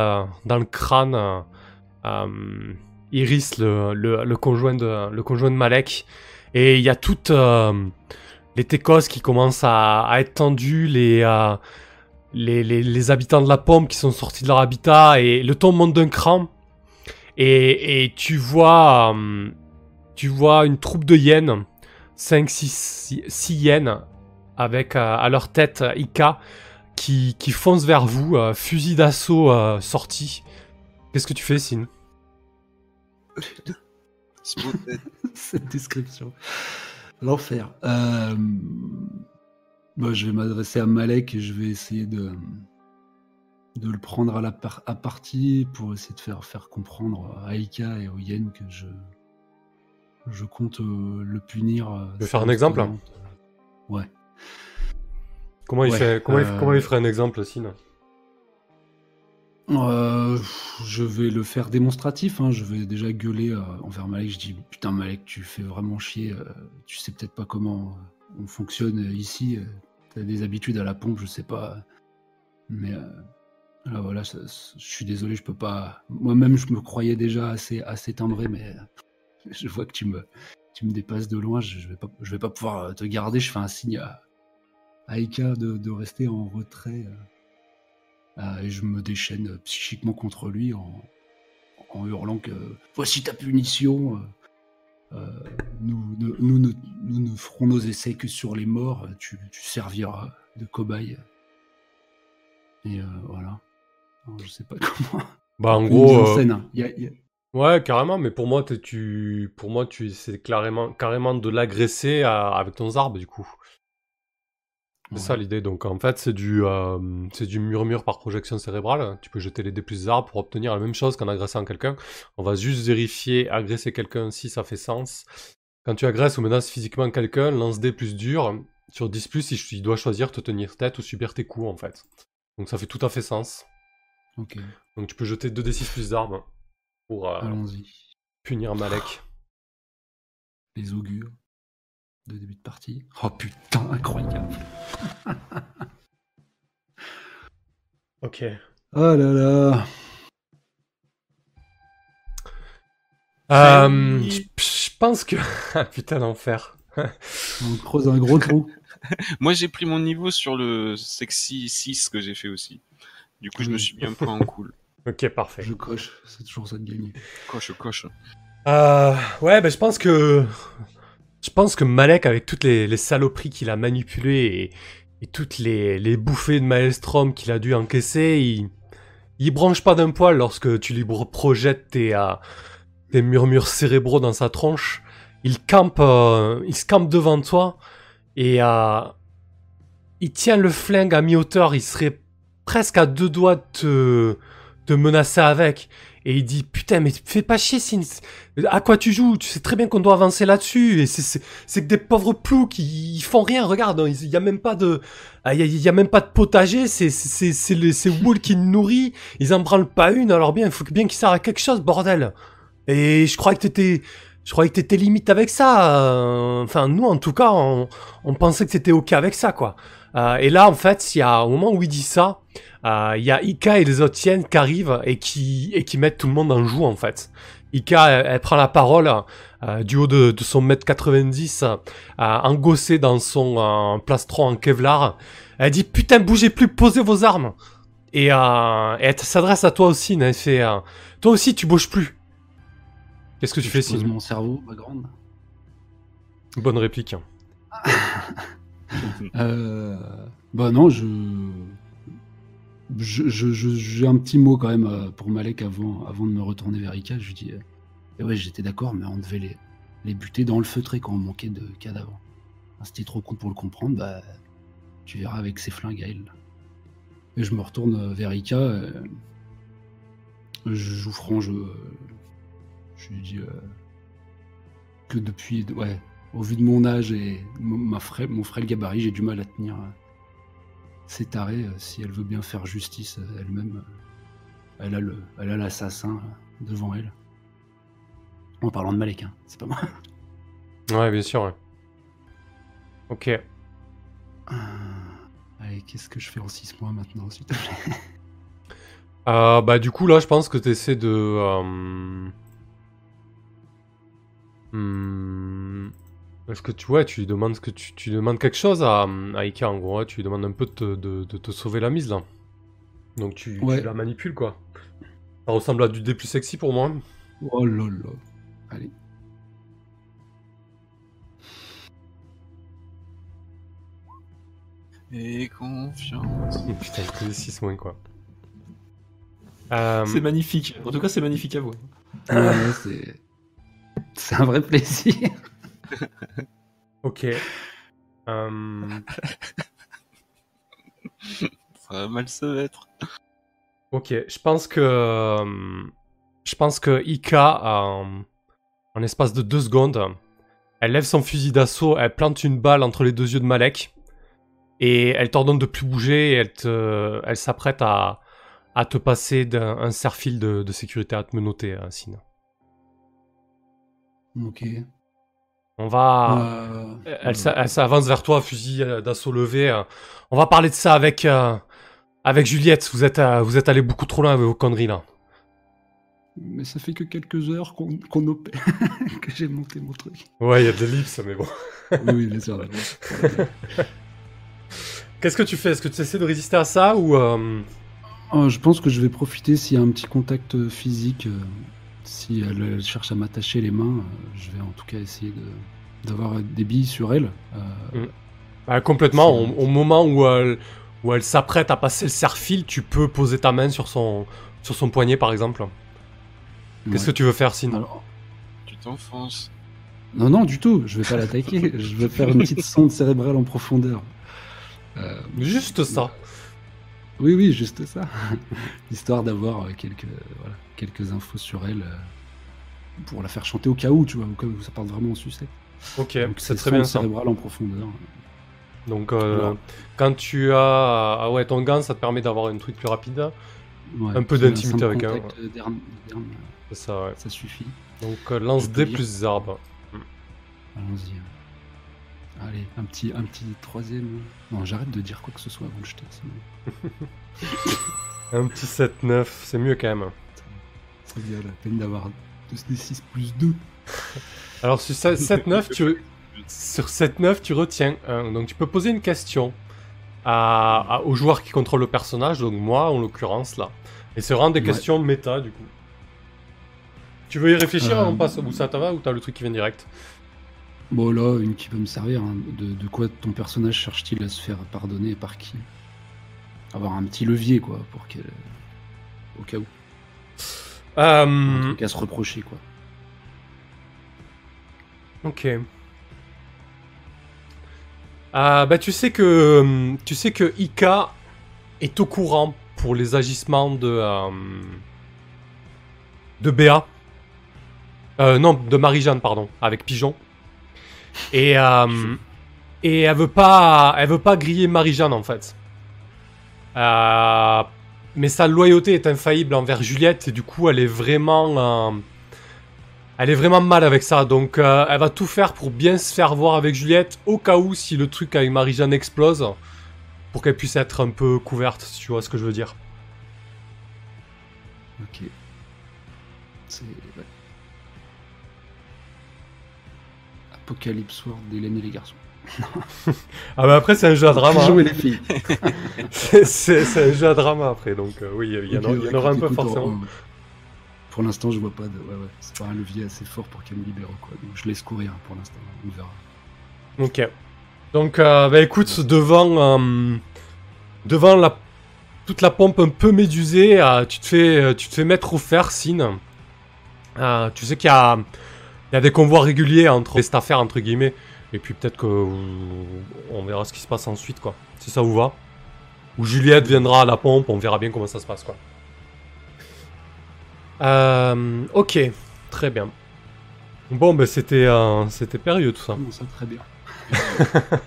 dans le crâne Iris, le, conjoint de, Malek. Et il y a toutes euh, les techos qui commencent à, être tendus, les, euh, les, habitants de la pompe qui sont sortis de leur habitat, et le ton monte d'un cran. Et, tu vois, euh, une troupe de hyènes, 5-6 hyènes, avec euh, à leur tête euh, Ika, qui, fonce vers vous, euh, fusil d'assaut euh, sorti. Qu'est-ce que tu fais, Sin? Cette description. L'enfer. Euh, bah, je vais m'adresser à Malek et je vais essayer de, de le prendre à la par- à partie pour essayer de faire, faire comprendre à Aika et aux Yen que je, je compte euh, le punir. euh, veux faire un exemple Ouais. Comment, il, Ouais, fait, comment, il, euh, comment il ferait un exemple, Sin Euh, je vais le faire démonstratif. hein. Je vais déjà gueuler euh, envers Malek. Je dis Putain, Malek, tu fais vraiment chier. euh, tu sais peut-être pas comment on fonctionne ici. T'as des habitudes à la pompe, je sais pas. Mais là, voilà, je suis désolé, je peux pas. Moi-même, je me croyais déjà assez, assez timbré, mais je vois que tu me, tu me dépasses de loin. Je, vais pas, pouvoir te garder. Je fais un signe à, de, de rester en retrait. Euh. Et je me déchaîne euh, psychiquement contre lui en, en hurlant que voici ta punition. euh, euh, nous, ne, nous, ne, nous ne ferons nos essais que sur les morts. Tu, tu serviras de cobaye. Et euh, voilà. Alors, je sais pas comment. Bah, en gros. euh, hein. Il y a- il y a- Ouais, carrément, mais pour moi, tu, pour moi, tu, c'est carrément, carrément de l'agresser avec ton arbre, du coup. C'est ça l'idée. Donc en fait, c'est du, euh, c'est du murmure par projection cérébrale. Tu peux jeter les dés plus arbres pour obtenir la même chose qu'en agressant quelqu'un. On va juste vérifier agresser quelqu'un si ça fait sens. Quand tu agresses ou menaces physiquement quelqu'un, lance des plus dur. Sur 10 plus, il doit choisir te tenir tête ou subir tes coups en fait. Donc ça fait tout à fait sens. Ok, Donc tu peux jeter 2d6 plus d'armes pour euh, punir Malek. Les augures de début de partie. Oh putain, incroyable. Ok. Oh là là. Euh, je je pense que... Ah, Putain d'enfer. On creuse un gros trou. Moi, j'ai pris mon niveau sur le sexy 6 que j'ai fait aussi. Du coup, je me suis mis un peu en cool. Ok, parfait. Je coche, c'est toujours ça de gagner. Coche, coche. Euh, ouais, ben je pense que je pense que Malek, avec toutes les, saloperies qu'il a manipulées et, toutes les, bouffées de Maelstrom qu'il a dû encaisser, il, il branche pas d'un poil lorsque tu lui projettes tes, euh, tes murmures cérébraux dans sa tronche. Il campe, euh, il se campe devant toi et euh, il tient le flingue à mi-hauteur. Il serait presque à deux doigts de te menacer avec. Et il dit putain mais fais pas chier Sin. À quoi tu joues? Tu sais très bien qu'on doit avancer là-dessus. Et c'est- que des pauvres plous qui ils font rien. Regarde, hein, il y a même pas de, ah, il y a, y a même pas de potager. C'est c'est c'est c'est Wool qui nourrit. Ils en branlent pas une. Alors bien, il faut bien qu'il serve à quelque chose, bordel. Et je croyais que t'étais, je croyais que t'étais limite avec ça. euh, Enfin nous en tout cas, on, on pensait que t'étais ok avec ça quoi. Euh, et là en fait, il y a au moment où il dit ça, il y a Ika et les autres hyènes qui arrivent et qui, et qui mettent tout le monde en joue en fait. Ika, elle, elle prend la parole, euh, du haut de, de son mètre 90, euh, engossé dans son euh, plastron en Kevlar. Elle dit Putain, bougez plus, posez vos armes Et, euh, et elle s'adresse à toi aussi, elle fait euh, Toi aussi, tu bouges plus. Qu'est-ce que tu fais, Je Signe mon cerveau, ma grande. Bonne réplique. Euh, bah non, je. Je- je- je- J'ai un petit mot quand même euh, pour Malek avant, avant de me retourner vers Ika. Je lui dis euh, Eh ouais, j'étais d'accord, mais on devait les, les buter dans le feutré quand on manquait de cadavres. T'es trop con pour le comprendre, bah tu verras avec ses flingues à. Et je me retourne euh, vers Ika. je joue franc, je, je lui dis que depuis. Ouais, au vu de mon âge et mon frêle gabarit, j'ai du mal à tenir. C'est taré, euh, si elle veut bien faire justice euh, elle-même, euh, elle a le, elle a l'assassin devant elle. En parlant de Malek, hein, c'est pas moi. Ouais, bien sûr. ouais. Ok. Euh, Allez, qu'est-ce que je fais en 6 mois maintenant, s'il te plaît? Euh, bah du coup là je pense que tu essaies de... euh, hmm, Est-ce que tu ouais, tu lui demandes que tu, tu demandes quelque chose à, à Ika en gros, ouais, tu lui demandes un peu de te, de- de te sauver la mise là. Donc tu, la manipules quoi. Ça ressemble à du D plus sexy pour moi. Oh là là. Allez. Et confiance. Oh, putain, il fait 6 moins quoi. Euh, C'est magnifique. En tout cas, c'est magnifique à voir. C'est un vrai plaisir. ok. Euh, Ça va mal se mettre. Ok, je pense que euh, je pense que Ika, euh, en espace de deux secondes, elle lève son fusil d'assaut, elle plante une balle entre les deux yeux de Malek et elle t'ordonne de plus bouger et elle te, elle s'apprête à, à te passer d'un un serre-fil de, de sécurité à te menotter, euh, Sin. Ok. On va, Euh, elle, s'a- elle s'avance vers toi, fusil euh, d'assaut levé. euh. On va parler de ça avec euh, avec Juliette. Vous êtes euh, vous êtes allé beaucoup trop loin avec vos conneries là. Mais ça fait que quelques heures qu'on opère, que j'ai monté mon truc. Ouais, il y a de l'ellipse, mais bon. Oui, oui, bien sûr. Qu'est-ce que tu fais? Est-ce que tu essaies de résister à ça ou Oh, je pense que je vais profiter s'il y a un petit contact physique. Si elle, cherche à m'attacher les mains, euh, je vais en tout cas essayer de- d'avoir des billes sur elle. euh, bah, complètement C'est- au, au moment où elle, où elle s'apprête à passer le serre-fil, tu peux poser ta main sur son sur son poignet par exemple. Qu'est-ce que tu veux faire sinon Alors, Tu t'enfonces. non, non, du tout. Je vais pas l'attaquer. je vais faire une petite sonde cérébrale en profondeur. Euh, Juste ça. Oui, oui, juste ça. Histoire d'avoir euh, quelques, voilà, quelques infos sur elle euh, pour la faire chanter au cas où, tu vois, cas où ça part vraiment en sucette. Ok, c'est très bien ça. cérébrale en profondeur. Donc euh, quand tu as ah ouais ton gant, ça te permet d'avoir un truc plus rapide. Ouais, Un peu d'intimité avec un, euh, euh, C'est ça. Ouais. Ça suffit. Donc euh, lance Je peux D lire. plus arbre. Allons-y. Allez, un petit, un petit troisième. Non, j'arrête de dire quoi que ce soit avant de jeter. sinon Un petit 7-9, c'est mieux quand même. C'est bien la peine d'avoir 2d6 plus 2. Alors sur 7-9, tu... sur 7-9, tu retiens un. Donc tu peux poser une question à, à- au joueur qui contrôle le personnage, donc moi en l'occurrence là. Et c'est vraiment des Ouais. questions méta du coup. Tu veux y réfléchir Euh, On passe ou ça t'en va ou t'as le truc qui vient direct? Bon, là, une qui peut me servir. hein. De, de quoi ton personnage cherche-t-il à se faire pardonner et par qui? Avoir un petit levier, quoi, pour qu'elle. Au cas où. Un Euh, truc à se reprocher, quoi. Ok. Ah bah tu sais que hum, tu sais que Ika est au courant pour les agissements de euh, de Béa. Euh, non, de Marie-Jeanne pardon, avec Pigeon. Et euh, et elle veut pas elle veut pas griller Marie-Jeanne en fait. Euh, mais sa loyauté est infaillible envers Juliette et du coup elle est vraiment euh, elle est vraiment mal avec ça, donc elle va tout faire pour bien se faire voir avec Juliette, au cas où si le truc avec Marie-Jeanne explose, pour qu'elle puisse être un peu couverte, si tu vois ce que je veux dire. Ok. Apocalypse World d'Hélène et les garçons. Ah bah après c'est un jeu à drama. Jouer les filles. c'est c'est un jeu à drama après, donc euh, oui, il y, en aura- il y ouais, en aura un peu écoute, forcément. Pour l'instant, je vois pas de. Ouais, ouais. C'est pas un levier assez fort pour qu'elle me libère, quoi. Donc je laisse courir pour l'instant. On verra. Ok. Donc, euh, bah écoute, devant, euh, devant la, toute la pompe un peu médusée, euh, tu, te fais, euh, tu te fais mettre au fer, Sin. Euh, tu sais qu'il y a, y a des convois réguliers entre les affaires, entre guillemets. Et puis peut-être que on verra ce qui se passe ensuite, quoi. Si ça vous va. Ou Juliette viendra à la pompe, on verra bien comment ça se passe, quoi. Euh, ok, très bien. Bon, ben c'était euh, c'était périlleux tout ça. Ça, très bien.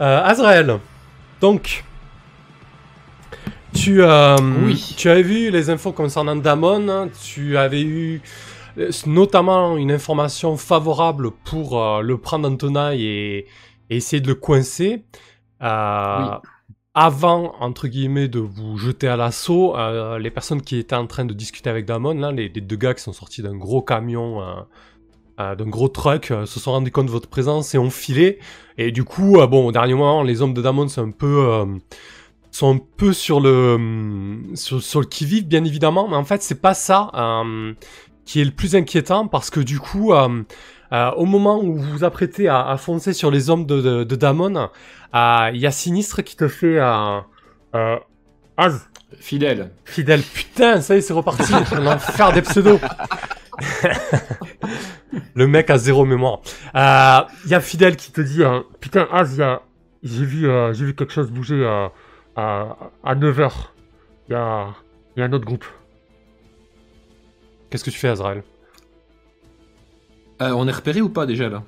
Euh, Azrael, donc, tu, euh, Oui. tu avais vu les infos concernant Damon, tu avais eu euh, notamment une information favorable pour euh, le prendre en tenaille et, et essayer de le coincer. Euh, Oui. Avant, entre guillemets, de vous jeter à l'assaut, euh, les personnes qui étaient en train de discuter avec Damon, là, les, les deux gars qui sont sortis d'un gros camion, euh, euh, d'un gros truck, euh, se sont rendus compte de votre présence et ont filé. Et du coup, euh, bon, au dernier moment, les hommes de Damon sont un peu, euh, sont un peu sur le, hum, sur, sur le qui-vive, bien évidemment. Mais en fait, c'est pas ça euh, qui est le plus inquiétant parce que du coup, euh, euh, au moment où vous vous apprêtez à, à foncer sur les hommes de, de, de Damon, euh, il y a Sinistre qui te fait Az, Fidèle. fidèle. Putain, ça y est, c'est reparti. L'enfer des pseudos. Le mec a zéro mémoire. Il y a Fidèle qui te dit Putain, Az, a- j'ai vu, j'ai vu quelque chose bouger à, à 9h. Il y a, il y a un autre groupe. Qu'est-ce que tu fais, Azrael Euh, on est repéré ou pas déjà là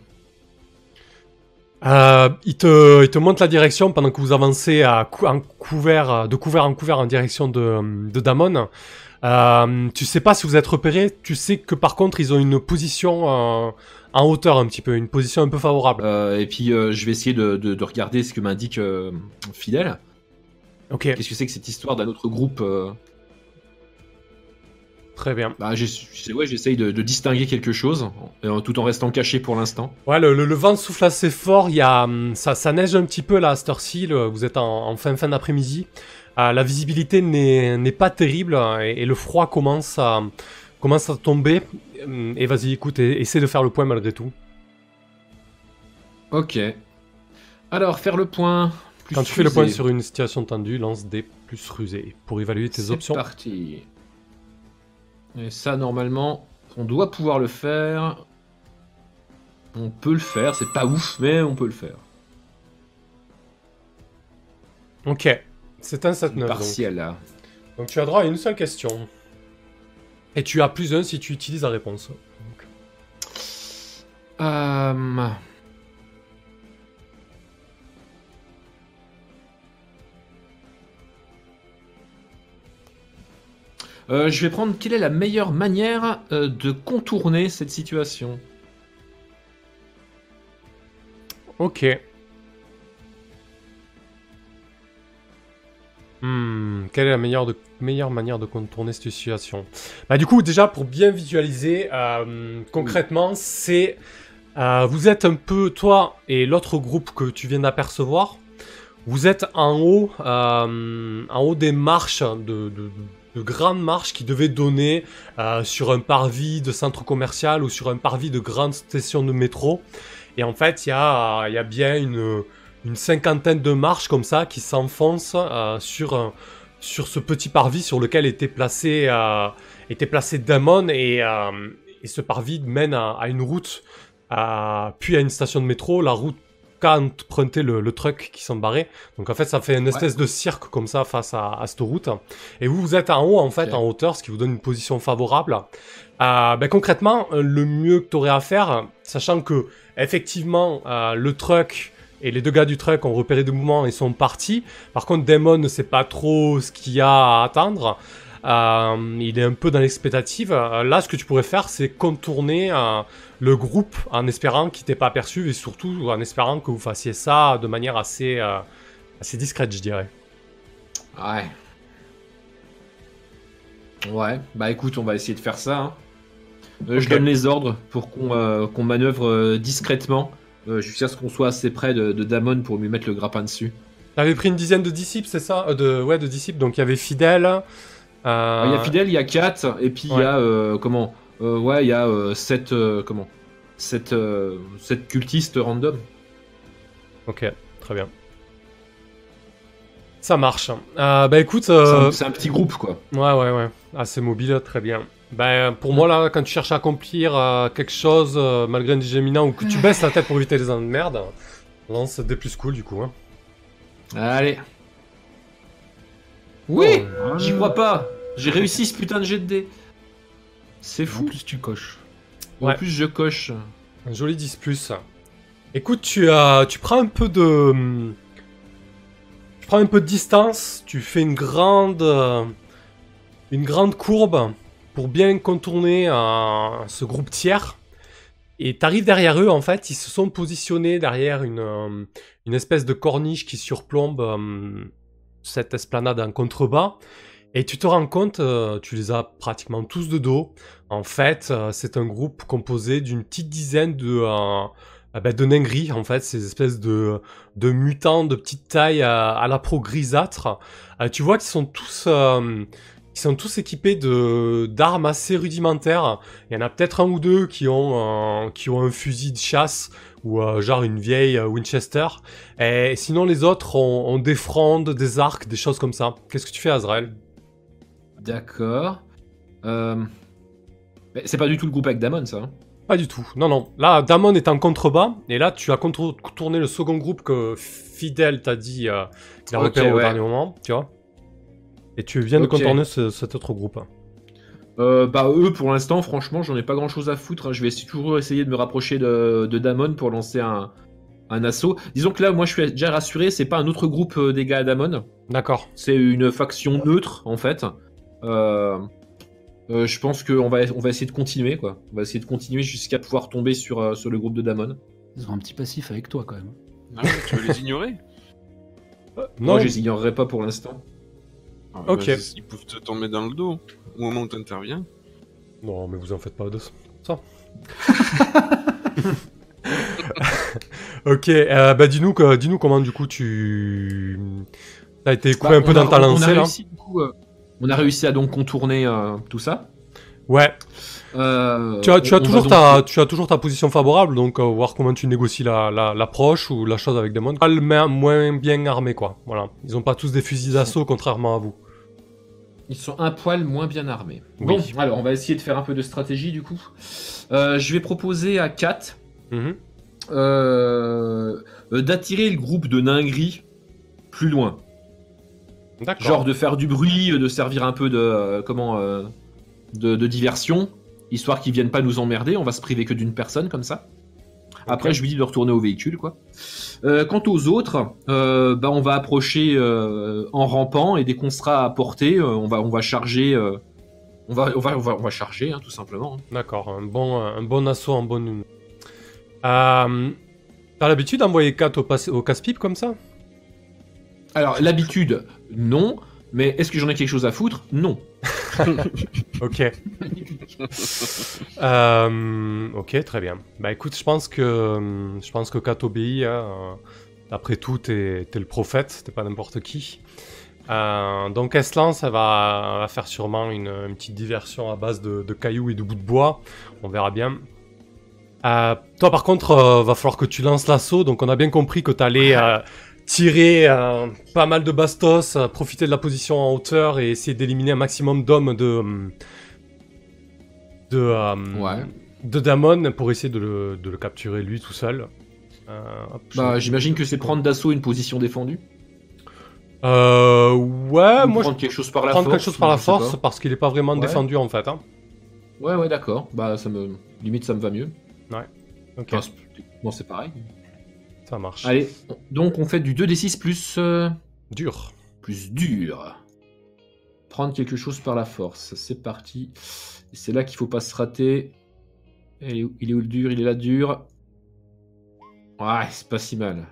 Euh, il, te, il te montre la direction pendant que vous avancez à cou- en couvert, de couvert en couvert en direction de, de Damon. Euh, tu sais pas si vous êtes repéré, tu sais que par contre ils ont une position euh, en hauteur un petit peu, une position un peu favorable. Et puis je vais essayer de, de- de regarder ce que m'indique Fidèle. Ok, Qu'est-ce que c'est que cette histoire d'un autre groupe très bien. bah, c'est- ouais, J'essaye de, de distinguer quelque chose, euh, tout en restant caché pour l'instant. Ouais, le, le- le vent souffle assez fort, il y a, hum, ça, ça neige un petit peu là à cette heure-ci, vous êtes en, en fin fin d'après-midi. Euh, la visibilité n'est pas terrible euh, et, et le froid commence à, commence à tomber. Hum, Et vas-y, écoute, et- essaie de faire le point malgré tout. Ok. Alors, faire le point. plus Quand tu fais le point sur une situation tendue, lance des plus rusés pour évaluer tes C'est options. parti. Et ça, normalement, on doit pouvoir le faire. On peut le faire, c'est pas ouf, mais on peut le faire. Ok, c'est un 7-9. Donc. Partiel là. donc tu as droit à une seule question. Et tu as plus un si tu utilises la réponse. Donc, Euh... Euh, je vais prendre quelle est la meilleure manière euh, de contourner cette situation? Ok. Hmm, quelle est la meilleure, de, meilleure manière de contourner cette situation? Bah du coup, déjà pour bien visualiser, euh, concrètement, c'est vous êtes un peu toi et l'autre groupe que tu viens d'apercevoir. Vous êtes en haut, euh, en haut des marches, de, de- de grandes marches qui devaient donner euh, sur un parvis de centre commercial ou sur un parvis de grande station de métro. Et en fait, il y a, y bien une, cinquantaine de marches comme ça qui s'enfoncent euh, sur, sur ce petit parvis sur lequel était placé, euh, était placé Damon. Et, ce parvis mène à, une route, puis à une station de métro. La route qu'a emprunté le, le truck qui s'embarrait. Donc en fait, ça fait une espèce de cirque comme ça face à, à cette route. Et vous, vous êtes en haut, en fait, en hauteur, ce qui vous donne une position favorable. Euh, ben, concrètement, euh, le mieux que tu aurais à faire, sachant que effectivement, euh, le truck et les deux gars du truck ont repéré des mouvements et sont partis. Par contre, Damon ne sait pas trop ce qu'il y a à attendre. Euh, il est un peu dans l'expectative. Euh, là, ce que tu pourrais faire, c'est contourner euh, le groupe en espérant qu'il t'ait pas aperçu et surtout en espérant que vous fassiez ça de manière assez, euh, assez discrète, je dirais. Ouais. Ouais, bah écoute, on va essayer de faire ça. hein. Euh, Je donne les ordres pour qu'on euh, manœuvre euh, discrètement euh, jusqu'à ce qu'on soit assez près de, de Damon pour lui mettre le grappin dessus. T'avais pris une dizaine de disciples, c'est ça? Euh, de, Ouais, de disciples. Donc il y avait Fidèle. Euh, Il y a Fidèle, il y a Kat, et puis il y a euh, comment Euh, Ouais, il y a euh, sept euh, comment sept, euh, sept cultistes random. Ok, très bien. Ça marche. Euh, bah écoute, C'est euh, un- C'est un petit groupe quoi. ouais, ouais, ouais. Assez mobile, très bien. Bah pour moi là, quand tu cherches à accomplir euh, quelque chose euh, malgré un DJ éminent ou que tu baisses la tête pour éviter les emmerdes, lance des plus cool du coup. Hein. Allez. Oui, Oh, j'y crois pas. J'ai réussi ce putain de jet de dés. C'est En fou. plus, tu coches. En plus, je coche. Un joli 10 plus. Écoute, tu, as, tu prends un peu de. Tu prends un peu de distance, tu fais une grande. euh, Une grande courbe pour bien contourner euh, ce groupe tiers. Et t'arrives derrière eux, en fait, ils se sont positionnés derrière une, euh, une espèce de corniche qui surplombe euh, cette esplanade en contrebas. Et tu te rends compte, euh, tu les as pratiquement tous de dos. En fait, euh, c'est un groupe composé d'une petite dizaine de, euh, ah ben, de nains gris, en fait, ces espèces de, de mutants de petite taille à, à la pro grisâtre. Euh, tu vois qu'ils sont tous, euh, ils sont tous équipés de d'armes assez rudimentaires. Il y en a peut-être un ou deux qui ont, euh, qui ont un fusil de chasse ou euh, genre une vieille euh, Winchester. Et sinon, les autres ont des frondes, des arcs, des choses comme ça. Qu'est-ce que tu fais, Azrael? D'accord. Euh... mais C'est pas du tout le groupe avec Damon, ça. hein Pas du tout. Non, non. Là, Damon est en contrebas. Et là, tu as contour- contourné le second groupe que Fidel t'a dit euh, qu'il a repéré au dernier moment. Tu vois Et tu viens de contourner ce- cet autre groupe. Euh, bah eux, pour l'instant, franchement, j'en ai pas grand-chose à foutre. hein. Je vais toujours essayer de me rapprocher de, de Damon pour lancer un, un assaut. Disons que là, moi, je suis déjà rassuré. C'est pas un autre groupe euh, des gars à Damon. D'accord. C'est une faction neutre, en fait. Euh, euh, je pense qu'on va, on va essayer de continuer, quoi. On va essayer de continuer jusqu'à pouvoir tomber sur, euh, sur le groupe de Damon. Ils ont un petit passif avec toi quand même. Ah ouais, tu veux les ignorer Non, Moi, je les ignorerai pas pour l'instant. Ah, Ok. bah, Ils peuvent te tomber dans le dos au moment où t'interviens. non, mais vous en faites pas de ça. ok, euh, bah dis-nous dis-nous comment du coup tu t'as été coupé Bah, un peu on dans a- ta a lancée là. réussi, du coup, euh, on a réussi à donc contourner euh, tout ça. Ouais. Euh, Tu as, tu toujours donc- ta tu as toujours ta position favorable donc euh, voir comment tu négocies la la- l'approche ou la chose avec Demon. Pas le main- moins bien armé quoi. Voilà. Ils ont pas tous des fusils d'assaut contrairement à vous. Ils sont un poil moins bien armés. Oui. Bon, alors on va essayer de faire un peu de stratégie du coup. Euh, je vais proposer à Kat Mhm. d'attirer le groupe de nains gris plus loin. Genre de faire du bruit, euh, de servir un peu de euh, comment euh, de, de diversion, histoire qu'ils viennent pas nous emmerder. On va se priver que d'une personne comme ça. Après, je lui dis de retourner au véhicule, quoi. Euh, quant aux autres, bah, on va approcher en rampant et dès qu'on sera à portée, on va on va charger. on va, on va, on va, on va charger, hein, tout simplement. hein. D'accord, un bon, un bon assaut en bonne. T'as l'habitude d'envoyer 4 au, au casse-pipe comme ça? Alors, l'habitude, non. Mais est-ce que j'en ai quelque chose à foutre? Non. Ok. Euh, ok, très bien. Bah écoute, je pense que je pense que hein, Après tout, t'es t'es le prophète, t'es pas n'importe qui. Euh, donc lance, elle va, va faire sûrement une, petite diversion à base de, cailloux et de bouts de bois. On verra bien. Euh, toi par contre, euh, va falloir que tu lances l'assaut. Donc on a bien compris que t'allais tirer euh, pas mal de bastos, euh, profiter de la position en hauteur et essayer d'éliminer un maximum d'hommes de euh, de euh, Ouais. de Damon pour essayer de le, de le capturer lui tout seul. Euh, je- Bah, j'imagine que c'est prendre d'assaut une position défendue. Euh, ouais, Ou moi je prendre quelque chose par la prendre force. quelque chose par la je force parce qu'il est pas vraiment Ouais. défendu en fait. Hein. Ouais, ouais, d'accord. Bah, ça me. Limite, ça me va mieux. Ok, Enfin, c'est- bon, c'est pareil. Ça marche. Allez, donc on fait du 2d6 plus. euh, Dur. plus dur. Prendre quelque chose par la force. C'est parti. Et c'est là qu'il faut pas se rater. Il est où, il est où le dur? Il est là dur. Ouais, c'est pas si mal.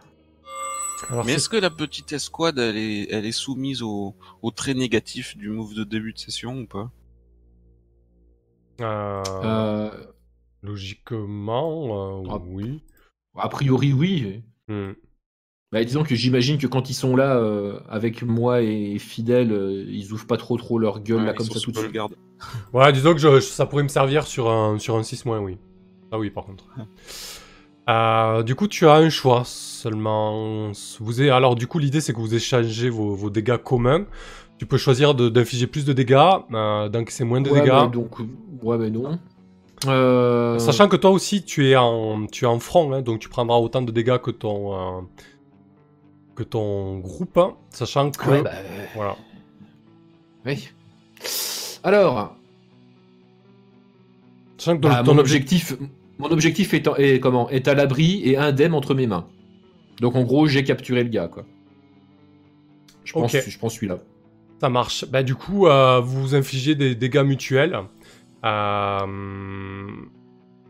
Alors, Mais c'est- est-ce que la petite escouade, elle est, elle est soumise au, au trait négatif du move de début de session ou pas? Euh, Euh, Logiquement, euh, Ah. oui. A priori, oui. Hmm. Bah, disons que j'imagine que quand ils sont là euh, avec moi et Fidèle, euh, ils ouvrent pas trop trop leur gueule là comme ils ça tout de suite. garde. Ouais, disons que je- ça pourrait me servir sur un, sur un 6 oui. Ah oui, par contre. Euh, du coup, tu as un choix seulement. Vous avez... Alors, du coup, l'idée, c'est que vous échangez vos, vos dégâts communs. Tu peux choisir de- d'infliger plus de dégâts, euh, d'encaisser moins de Ouais, dégâts. mais donc, ouais, mais non. Euh, Sachant que toi aussi, tu es en, tu es en front, hein, donc tu prendras autant de dégâts que ton, euh, que ton groupe. hein, sachant que. ouais, bah, Voilà. oui. Alors, Sachant que ton, bah, ton mon objectif. objectif, mon objectif est, en- est comment? Est à l'abri et indemne entre mes mains. Donc en gros, j'ai capturé le gars, quoi. Je pense, je pense celui-là. Ça marche. Bah, du coup, euh, vous vous infligez des dégâts mutuels. Euh,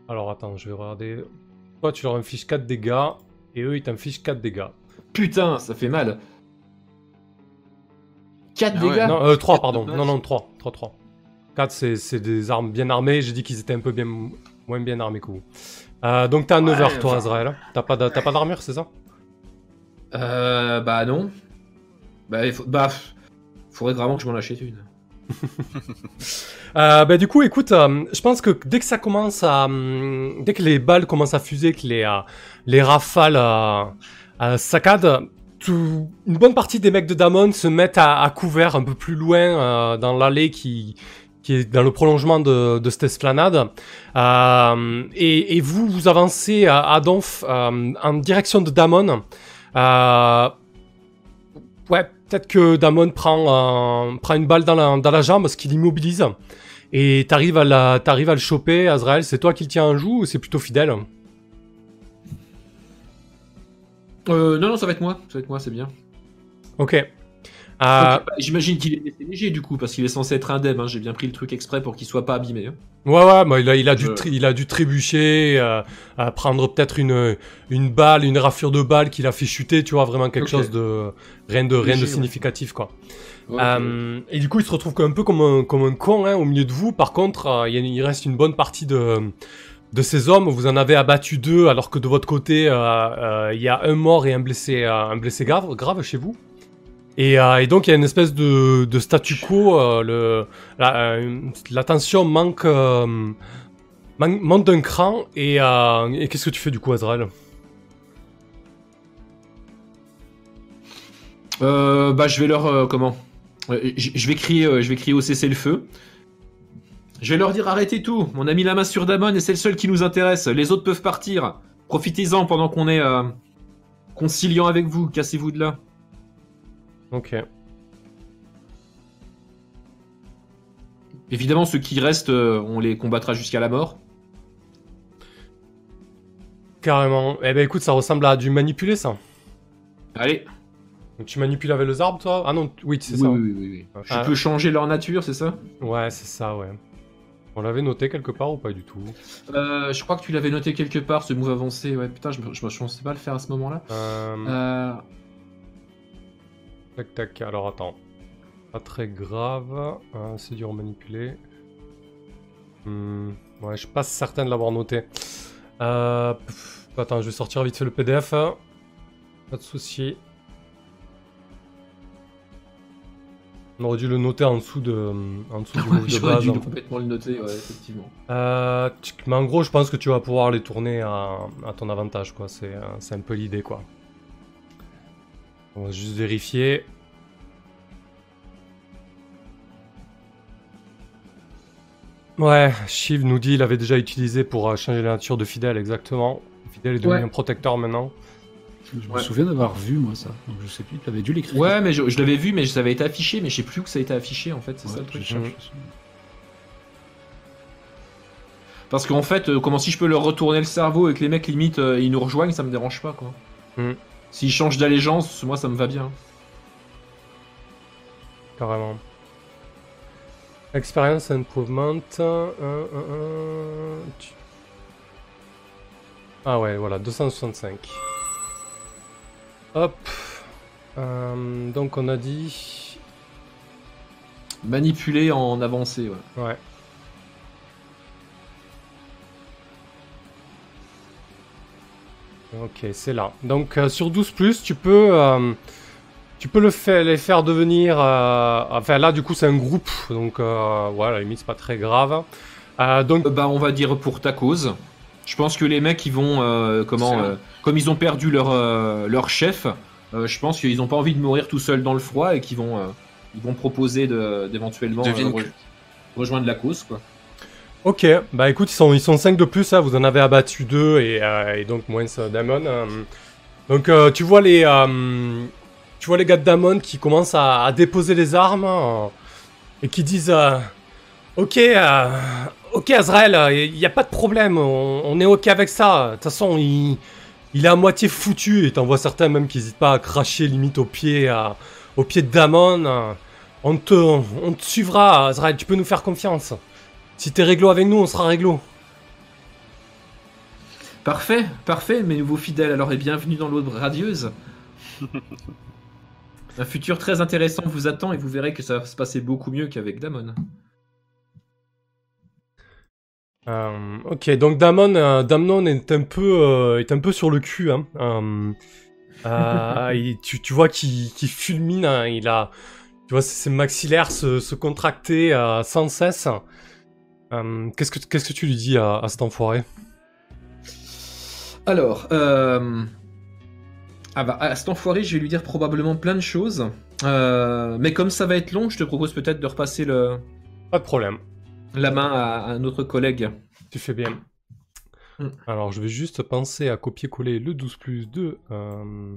Alors, attends, je vais regarder. Toi, tu leur infliges 4 dégâts. Et eux, ils t'infligent 4 dégâts. Putain, ça fait mal. 4 Ah ouais, dégâts Non, euh, 3, quatre pardon. Non, non, 3. 3, 3. 4, c'est c'est des armes bien armées. J'ai dit qu'ils étaient un peu bien... moins bien armés que vous. Euh, donc, t'as 9 Ouais, heures, toi, Azrael. T'as pas d'a- t'as pas d'armure, c'est ça? Euh, bah non. Bah, il faut... bah, faudrait vraiment que je m'en achète une. Euh, bah, du coup, écoute, euh, je pense que dès que ça commence à, hum, dès que les balles commencent à fuser, que les, euh, les rafales saccadent, une bonne partie des mecs de Damon se mettent à, couvert un peu plus loin dans l'allée qui, qui est dans le prolongement de, cette esplanade. Et, vous, vous avancez à, Donf en direction de Damon. Ouais, peut-être que Damon prend, prend une balle dans la, dans la jambe, ce qui l'immobilise. Et t'arrives à, la, t'arrives à le choper, Azrael, c'est toi qui le tiens en joue ou c'est plutôt fidèle? Euh, non, non, ça va être moi. Ça va être moi, c'est bien. Ok. Euh, Ok, bah, J'imagine qu'il est laissé léger du coup, parce qu'il est censé être indemne. Hein. J'ai bien pris le truc exprès pour qu'il soit pas abîmé. hein. Ouais, ouais, bah, il, a, il, a dû Je- tri- il a dû trébucher, euh, à prendre peut-être une, une balle, une rafure de balle qui l'a fait chuter, tu vois, vraiment quelque chose de. Rien de, rien Léger, significatif, quoi. Euh, et du coup, il se retrouve un peu comme un, comme un con hein, au milieu de vous. Par contre, euh, il a- reste une bonne partie de, de ces hommes. Vous en avez abattu deux, alors que de votre côté, euh, euh, il y a un mort et un blessé, euh, un blessé grave, grave chez vous. Et, euh, et donc, il y a une espèce de, statu quo. euh, euh, la tension manque, d'un cran. Et, qu'est-ce que tu fais du coup, Azrael? Bah, je vais leur comment? Je vais crier, je vais crier au cessez le feu. Je vais leur dire arrêtez tout. On a mis la main sur Damon et c'est le seul qui nous intéresse. Les autres peuvent partir. Profitez-en pendant qu'on est conciliant avec vous. Cassez-vous de là. Ok. Évidemment, ceux qui restent, euh, on les combattra jusqu'à la mort. Carrément. Eh ben écoute, ça ressemble à du manipuler, ça. Allez. Donc, tu manipules avec les arbres, toi? Ah non, oui, c'est Oui, ça. oui, oui, oui, oui. Je Ah. peux changer leur nature, c'est ça? Ouais, c'est ça, ouais. On l'avait noté quelque part ou pas du tout? Euh, Je crois que tu l'avais noté quelque part, ce move avancé. Ouais, putain, je, je, je pensais pas le faire à ce moment-là. euh, Euh, Tac, tac, alors attends. Pas très grave. euh, c'est dur à manipuler. Hmm, ouais, je suis pas certain de l'avoir noté. Euh, pff, attends, je vais sortir vite fait le PDF. hein. Pas de souci. On aurait dû le noter en dessous de, en dessous du move de J'aurais base. dû en fait. complètement le noter, ouais, effectivement. Euh, mais en gros, je pense que tu vas pouvoir les tourner à, à ton avantage, quoi. C'est un peu l'idée, quoi. On va juste vérifier. Ouais, Shiv nous dit il avait déjà utilisé pour euh, changer la nature de Fidèle, exactement. Fidèle est devenu Ouais. un protecteur maintenant. Je me Ouais. souviens d'avoir vu, moi, ça. Donc, je sais plus, tu avais dû l'écrire. Ouais, mais je, je l'avais vu, mais ça avait été affiché, mais je sais plus où ça a été affiché en fait, c'est ça le truc. Parce qu'en fait, euh, comment si je peux leur retourner le cerveau et que les mecs limite euh, ils nous rejoignent, ça me dérange pas quoi. Mhm. S'ils changent d'allégeance, moi ça me va bien. Carrément. Experience improvement. Ah ouais, voilà, 265. Hop. Euh, donc on a dit... Manipuler en avancée, ouais. Ouais. Ok, c'est là. Donc euh, sur 12 tu peux, euh, tu peux le faire, les faire devenir. euh, enfin là, du coup, c'est un groupe, donc euh, voilà, à la limite, c'est pas très grave. Euh, donc Bah, on va dire pour ta cause. Je pense que les mecs, ils vont. euh, comment euh, Comme ils ont perdu leur, euh, leur chef, euh, je pense qu'ils ont pas envie de mourir tout seuls dans le froid et qu'ils vont, euh, ils vont proposer de- d'éventuellement euh, re- rejoindre la cause, quoi. Ok, bah écoute, ils sont, ils sont 5 de plus, hein, vous en avez abattu 2 et, euh, et donc moins euh, Damon. euh. donc tu vois les tu vois les gars de Damon qui commencent à, déposer les armes et qui disent Ok, ok Azrael, il n'y a pas de problème, on, est ok avec ça. De toute façon, il, il est à moitié foutu et t'en vois certains même qui n'hésitent pas à cracher limite au pied, au pied de Damon. On te, on te suivra, Azrael, tu peux nous faire confiance. Si t'es réglo avec nous, on sera réglo. Parfait, parfait, mes nouveaux fidèles, alors et bienvenue dans l'aube radieuse. Un futur très intéressant vous attend et vous verrez que ça va se passer beaucoup mieux qu'avec Damon. Euh, ok, donc Damon, euh, Damnon est un peu, euh, est un peu sur le cul. Hein. Euh, euh, tu, tu vois qu'il fulmine. hein, il a, tu vois ses maxillaires se, se contracter euh, sans cesse. Euh, Qu'est-ce que qu'est-ce que tu lui dis à, à cet enfoiré? Alors, euh... ah bah, à cet enfoiré, je vais lui dire probablement plein de choses. Euh, Mais comme ça va être long, je te propose peut-être de repasser le... Pas de problème. la main à, à notre collègue. Tu fais bien. Mm. Alors, je vais juste penser à copier-coller le 12 plus 2. euh,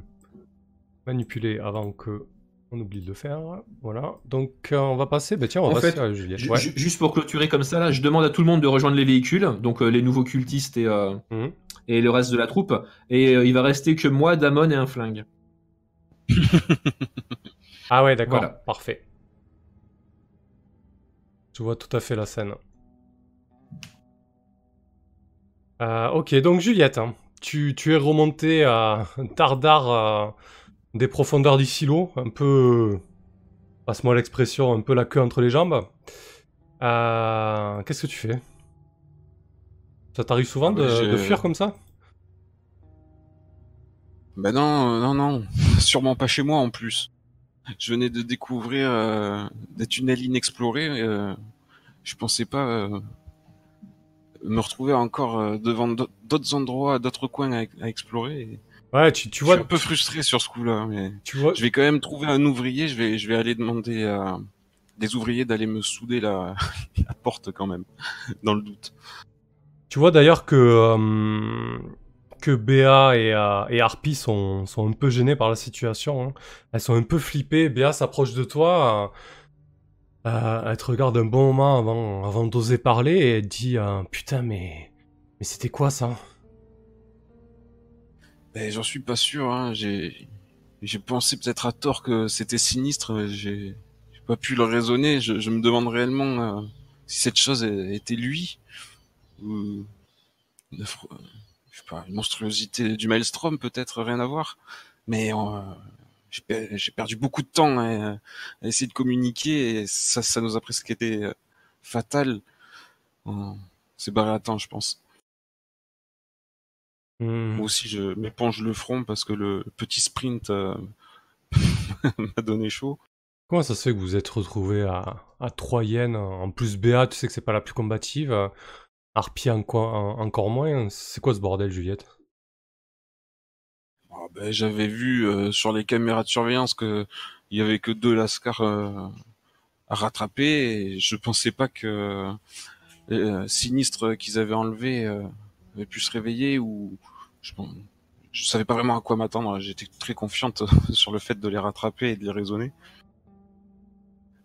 manipuler avant que on oublie de le faire. Voilà. Donc, euh, on va passer. Bah, tiens, on va En passer fait, à Juliette. Ju- Ouais. ju- Juste pour clôturer comme ça, là, je demande à tout le monde de rejoindre les véhicules, donc euh, les nouveaux cultistes et, euh, Mhm. et le reste de la troupe. Et il va rester que moi, Damon et un flingue. Ah ouais, d'accord. Voilà. Parfait. Je vois tout à fait la scène. Ok, donc Juliette, hein, tu, tu es remontée à Tardar des profondeurs du silo, un peu, passe-moi l'expression, un peu la queue entre les jambes. Euh, Qu'est-ce que tu fais? Ça t'arrive souvent Ah bah, de, fuir comme ça? Ben non, euh, non, non. Sûrement pas chez moi en plus. Je venais de découvrir euh, des tunnels inexplorés. euh, je pensais pas me retrouver encore devant d'au- d'autres endroits, d'autres coins à, à explorer. et Ouais, tu, tu je vois, suis un peu frustré sur ce coup-là, mais tu vois, je vais quand même trouver un ouvrier. Je vais, je vais aller demander à des ouvriers d'aller me souder la, la porte quand même, dans le doute. Tu vois d'ailleurs que, euh, que Béa et, euh, et Harpy sont, sont un peu gênées par la situation. hein. Elles sont un peu flippées. Béa s'approche de toi. euh, euh, elle te regarde un bon moment avant, avant d'oser parler et elle te dit Putain, mais, mais c'était quoi ça? Ben, j'en suis pas sûr. Hein. J'ai, j'ai pensé peut-être à tort que c'était sinistre. J'ai, j'ai pas pu le raisonner. Je, me demande réellement euh, si cette chose était lui ou une, fr- je sais pas, une monstruosité du maelstrom, peut-être rien à voir. Mais euh, j'ai, j'ai perdu beaucoup de temps à essayer de communiquer et ça, ça nous a presque été euh, fatal. On s'est barré à temps, je pense. Hmm. Moi aussi, je m'éponge le front parce que le petit sprint euh, m'a donné chaud. Comment ça se fait que vous êtes retrouvés à, à Troyenne En plus, Béa, tu sais que c'est pas la plus combative. euh, Harpy enco- en- encore moins. C'est quoi ce bordel, Juliette? Ah ben, J'avais vu euh, sur les caméras de surveillance que il y avait que deux lascars euh, à rattraper et je pensais pas que euh, sinistre qu'ils avaient enlevé euh, avait pu se réveiller ou je, savais pas vraiment à quoi m'attendre. J'étais très confiante sur le fait de les rattraper et de les raisonner.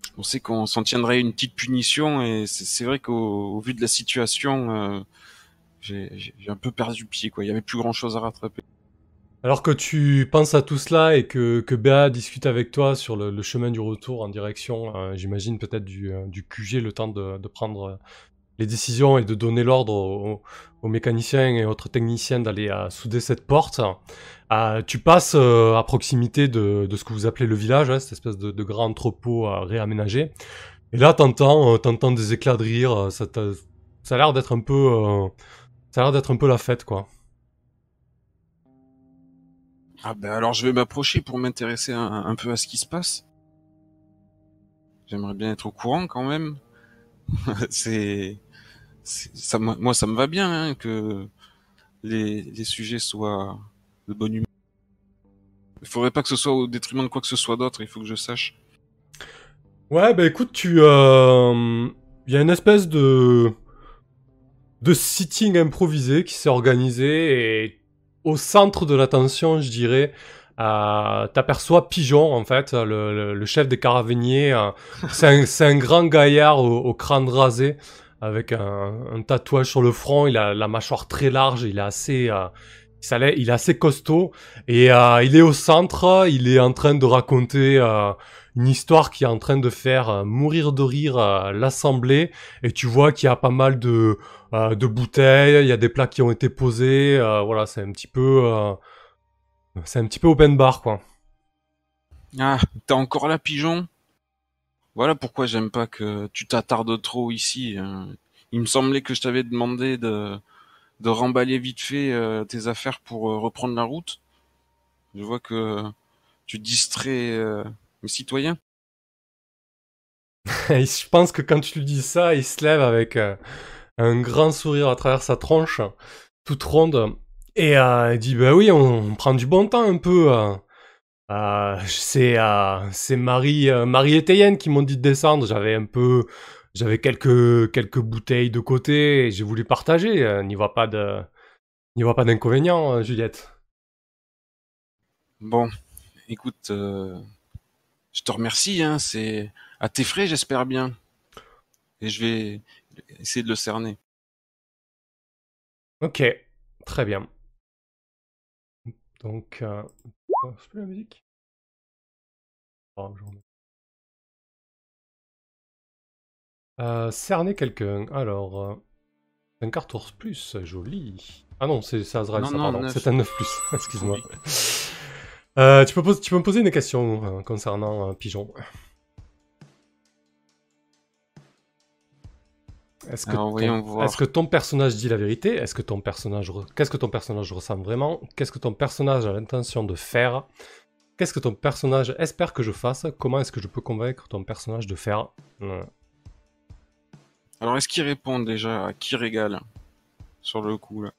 Je pensais qu'on s'en tiendrait une petite punition et c'est vrai qu'au au vu de la situation, euh, j'ai un peu perdu pied. Quoi. Il y avait plus grand chose à rattraper. Alors que tu penses à tout cela et que, que Béa discute avec toi sur le, chemin du retour en direction, euh, j'imagine peut-être du, euh, du QG, le temps de, de prendre les décisions et de donner l'ordre aux, mécaniciens et autres techniciens d'aller euh, souder cette porte, euh, tu passes euh, à proximité de, ce que vous appelez le village, hein, cette espèce de, grand entrepôt euh, réaménagé. Et là, t'entends, t'entends des éclats de rire, ça, a l'air d'être un peu, la fête, quoi. Ah ben alors je vais m'approcher pour m'intéresser un, un peu à ce qui se passe. J'aimerais bien être au courant quand même. c'est- moi ça me va bien hein, que les, les sujets soient de bonne humeur. Il faudrait pas que ce soit au détriment de quoi que ce soit d'autre. Il faut que je sache. Ouais, bah écoute, tu. euh, Il y a une espèce de. de sitting improvisé qui s'est organisé et au centre de l'attention, je dirais. Euh, T'aperçois Pigeon, en fait, le, le- chef des caravaniers. euh, c'est un, un grand gaillard au crâne rasé, avec un, tatouage sur le front. Il a la mâchoire très large, il est assez, euh, il est assez costaud. Et euh, il est au centre, il est en train de raconter euh, une histoire qui est en train de faire euh, mourir de rire l'assemblée. Et tu vois qu'il y a pas mal de, de bouteilles, il y a des plats qui ont été posés. voilà, c'est un petit peu, c'est un petit peu open bar, quoi. Ah, t'es encore là, pigeon? Voilà pourquoi j'aime pas que tu t'attardes trop ici. hein. Il me semblait que je t'avais demandé de, de remballer vite fait euh, tes affaires pour euh, reprendre la route. Je vois que tu distrais euh, mes citoyens. Je pense que quand tu lui dis ça, il se lève avec euh, un grand sourire à travers sa tronche, toute ronde, et euh, il dit bah oui, on, prend du bon temps un peu. euh. Euh, c'est euh, c'est Marie euh, Marie et Théienne qui m'ont dit de descendre. J'avais un peu j'avais quelques quelques bouteilles de côté et j'ai voulu partager. Euh, N'y voit pas de n'y voit pas d'inconvénient, Juliette. Bon, écoute, je te remercie, hein, c'est à tes frais, j'espère bien. Et je vais essayer de le cerner. Ok, très bien. Donc, euh... oh, c'est plus la musique Euh, cerner quelqu'un. Alors, euh, un cartours plus, joli. Ah non, c'est Azrael, ça, pardon. C'est un 9 plus, excuse-moi. Euh, tu, peux pos- tu peux me poser une question euh, concernant Pigeon. Est-ce que, ton, que personnage dit la vérité? Est-ce que ton personnage re- qu'est-ce que ton personnage ressent vraiment? Qu'est-ce que ton personnage a l'intention de faire? Qu'est-ce que ton personnage espère que je fasse? Comment est-ce que je peux convaincre ton personnage de faire Euh, Alors, est-ce qu'il répond déjà à qui régale? Sur le coup là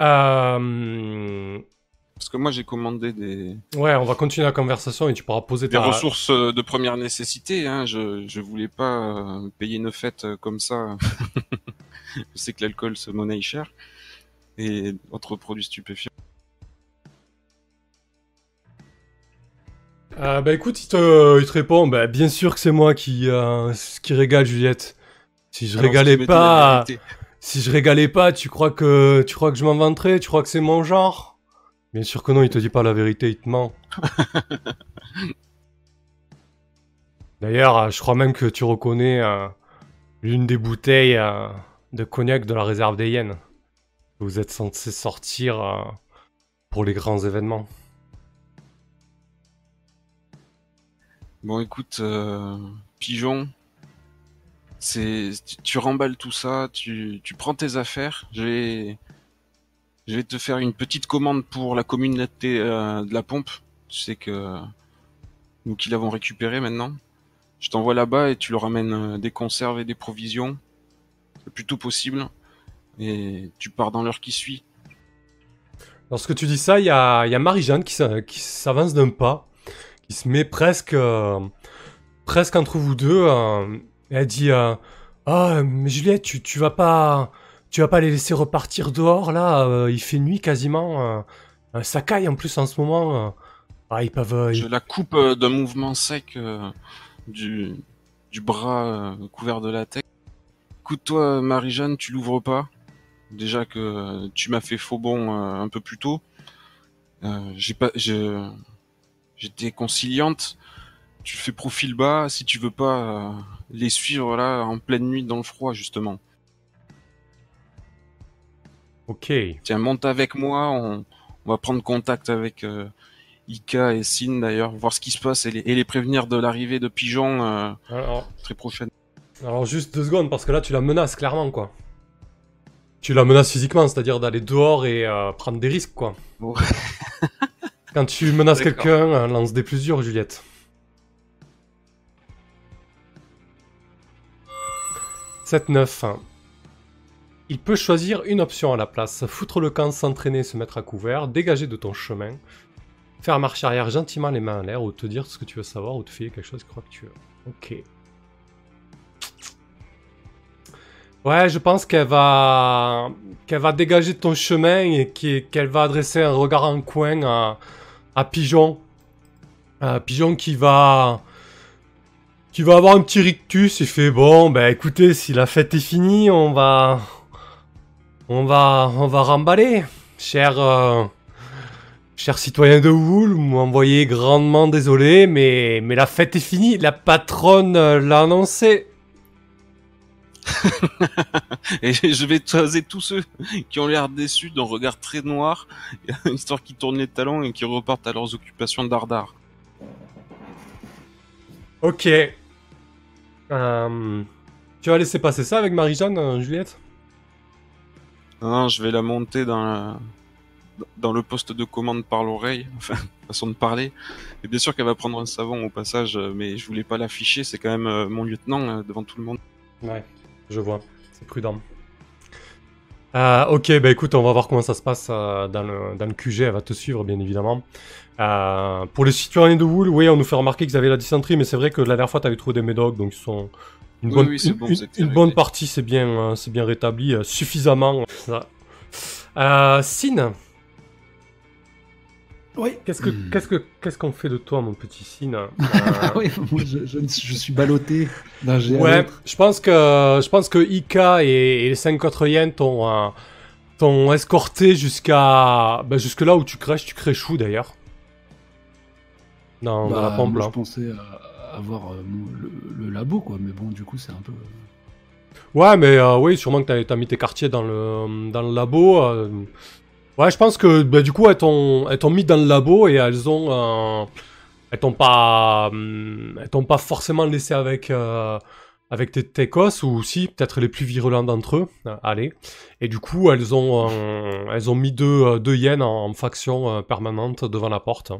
Euh, Parce que moi, j'ai commandé des, Ouais, on va continuer la conversation et tu pourras poser des ta ressources euh, de première nécessité. Hein. Je je voulais pas payer une fête comme ça. je sais que l'alcool se monnaie cher et autres produits stupéfiants. Euh, bah écoute, il te, il te répond, bah bien sûr que c'est moi qui, euh, qui régale Juliette. Si je Alors, régalais pas, si je régalais pas, tu crois que, tu crois que je m'en vanterais Tu crois que c'est mon genre? Bien sûr que non, il te dit pas la vérité, il te ment. D'ailleurs, euh, je crois même que tu reconnais euh, l'une des bouteilles de cognac de la réserve des Hyènes. Vous êtes censé sortir pour les grands événements. Bon, écoute, euh, pigeon, c'est tu, remballes tout ça, tu, tu prends tes affaires. Je vais, je vais te faire une petite commande pour la communauté euh, de la pompe. Tu sais que nous qui l'avons récupéré maintenant. Je t'envoie là-bas et tu leur amènes euh, des conserves et des provisions. C'est plutôt possible. Et tu pars dans l'heure qui suit. Lorsque tu dis ça, il y a, y a Marie-Jeanne qui s'avance d'un pas, qui se met presque, euh, presque entre vous deux. euh, et elle dit euh, Ah, mais Juliette, tu, tu vas pas. Tu vas pas les laisser repartir dehors là Il fait nuit quasiment. ça caille en plus en ce moment. Ah, ils peuvent. Je la coupe d'un mouvement sec du, du bras couvert de latex. Écoute-toi, Marie-Jeanne, tu l'ouvres pas. Déjà que tu m'as fait faux bon un peu plus tôt. Euh, j'ai pas, je, j'étais conciliante. Tu fais profil bas si tu veux pas euh, les suivre là en pleine nuit dans le froid justement. Ok. Tiens, monte avec moi. On, on va prendre contact avec euh, Ika et Sin d'ailleurs, voir ce qui se passe et les, et les prévenir de l'arrivée de Pigeon euh, Alors, très prochaine. alors juste deux secondes parce que là tu la menaces clairement quoi. tu la menaces physiquement, c'est-à-dire d'aller dehors et euh, prendre des risques, quoi. Ouais. Quand tu menaces quelqu'un, euh, lance des plus durs, Juliette. 7-9. hein. Il peut choisir une option à la place. Foutre le camp, s'entraîner, se mettre à couvert, dégager de ton chemin, faire marche arrière gentiment les mains en l'air, ou te dire ce que tu veux savoir, ou te filer quelque chose que tu crois que tu veux. Ok. Ouais, je pense qu'elle va qu'elle va dégager de ton chemin et qu'elle va adresser un regard en coin à, à Pigeon. Euh, Pigeon qui va qui va avoir un petit rictus et fait bon, ben écoutez, si la fête est finie, on va on va on va remballer, cher euh, cher citoyen de Wool, vous m'envoyez grandement désolé, mais la fête est finie, la patronne euh, l'a annoncé. Et je vais toiser tous ceux qui ont l'air déçus d'un regard très noir, histoire qu'ils tournent les talons et qu'ils repartent à leurs occupations dardard. Ok. Euh, tu vas laisser passer ça avec Marie-Jeanne, euh, Juliette? Non, non, je vais la monter dans, la- dans le poste de commande par l'oreille, enfin, façon de parler. Et bien sûr qu'elle va prendre un savon au passage, euh, mais je voulais pas l'afficher, c'est quand même mon lieutenant devant tout le monde. Ouais, je vois. C'est prudent. Euh, ok, bah écoute, on va voir comment ça se passe euh, dans, le, dans le QG. Elle va te suivre, bien évidemment. Euh, pour les citoyens de Wool, oui, on nous fait remarquer qu'ils avaient la dysenterie, mais c'est vrai que la dernière fois, tu avais trouvé des médocs, donc ils sont. Une Oui, bonne, oui, une- bon, une- bonne partie, c'est bien, c'est bien rétabli, suffisamment. Sin, Oui. qu'est-ce que Hmm. qu'est-ce que qu'est-ce qu'on fait de toi, mon petit Sin Euh, Ah oui, moi je, je, je suis ballotté d'un Ouais, je pense que je pense que Ika et, et les 5 autres t'ont euh, t'ont escorté jusqu'à bah, jusque là où tu crèches, tu crèches où d'ailleurs? Dans, dans Bah, la pompe moi, là. Je pensais à- avoir euh, mon- le, le labo, quoi, mais bon, du coup, c'est un peu. Ouais, mais euh, oui, sûrement que t'as as mis tes quartiers dans le dans le labo. Ouais, je pense que bah, du coup elles t'ont elles t'ont mis dans le labo et elles ont euh, elles t'ont pas hum, elles t'ont pas forcément laissé avec euh, avec tes techos ou si peut-être les plus virulents d'entre eux. Euh, allez. Et du coup elles ont elles ont mis deux deux hyènes en, faction permanente devant la porte.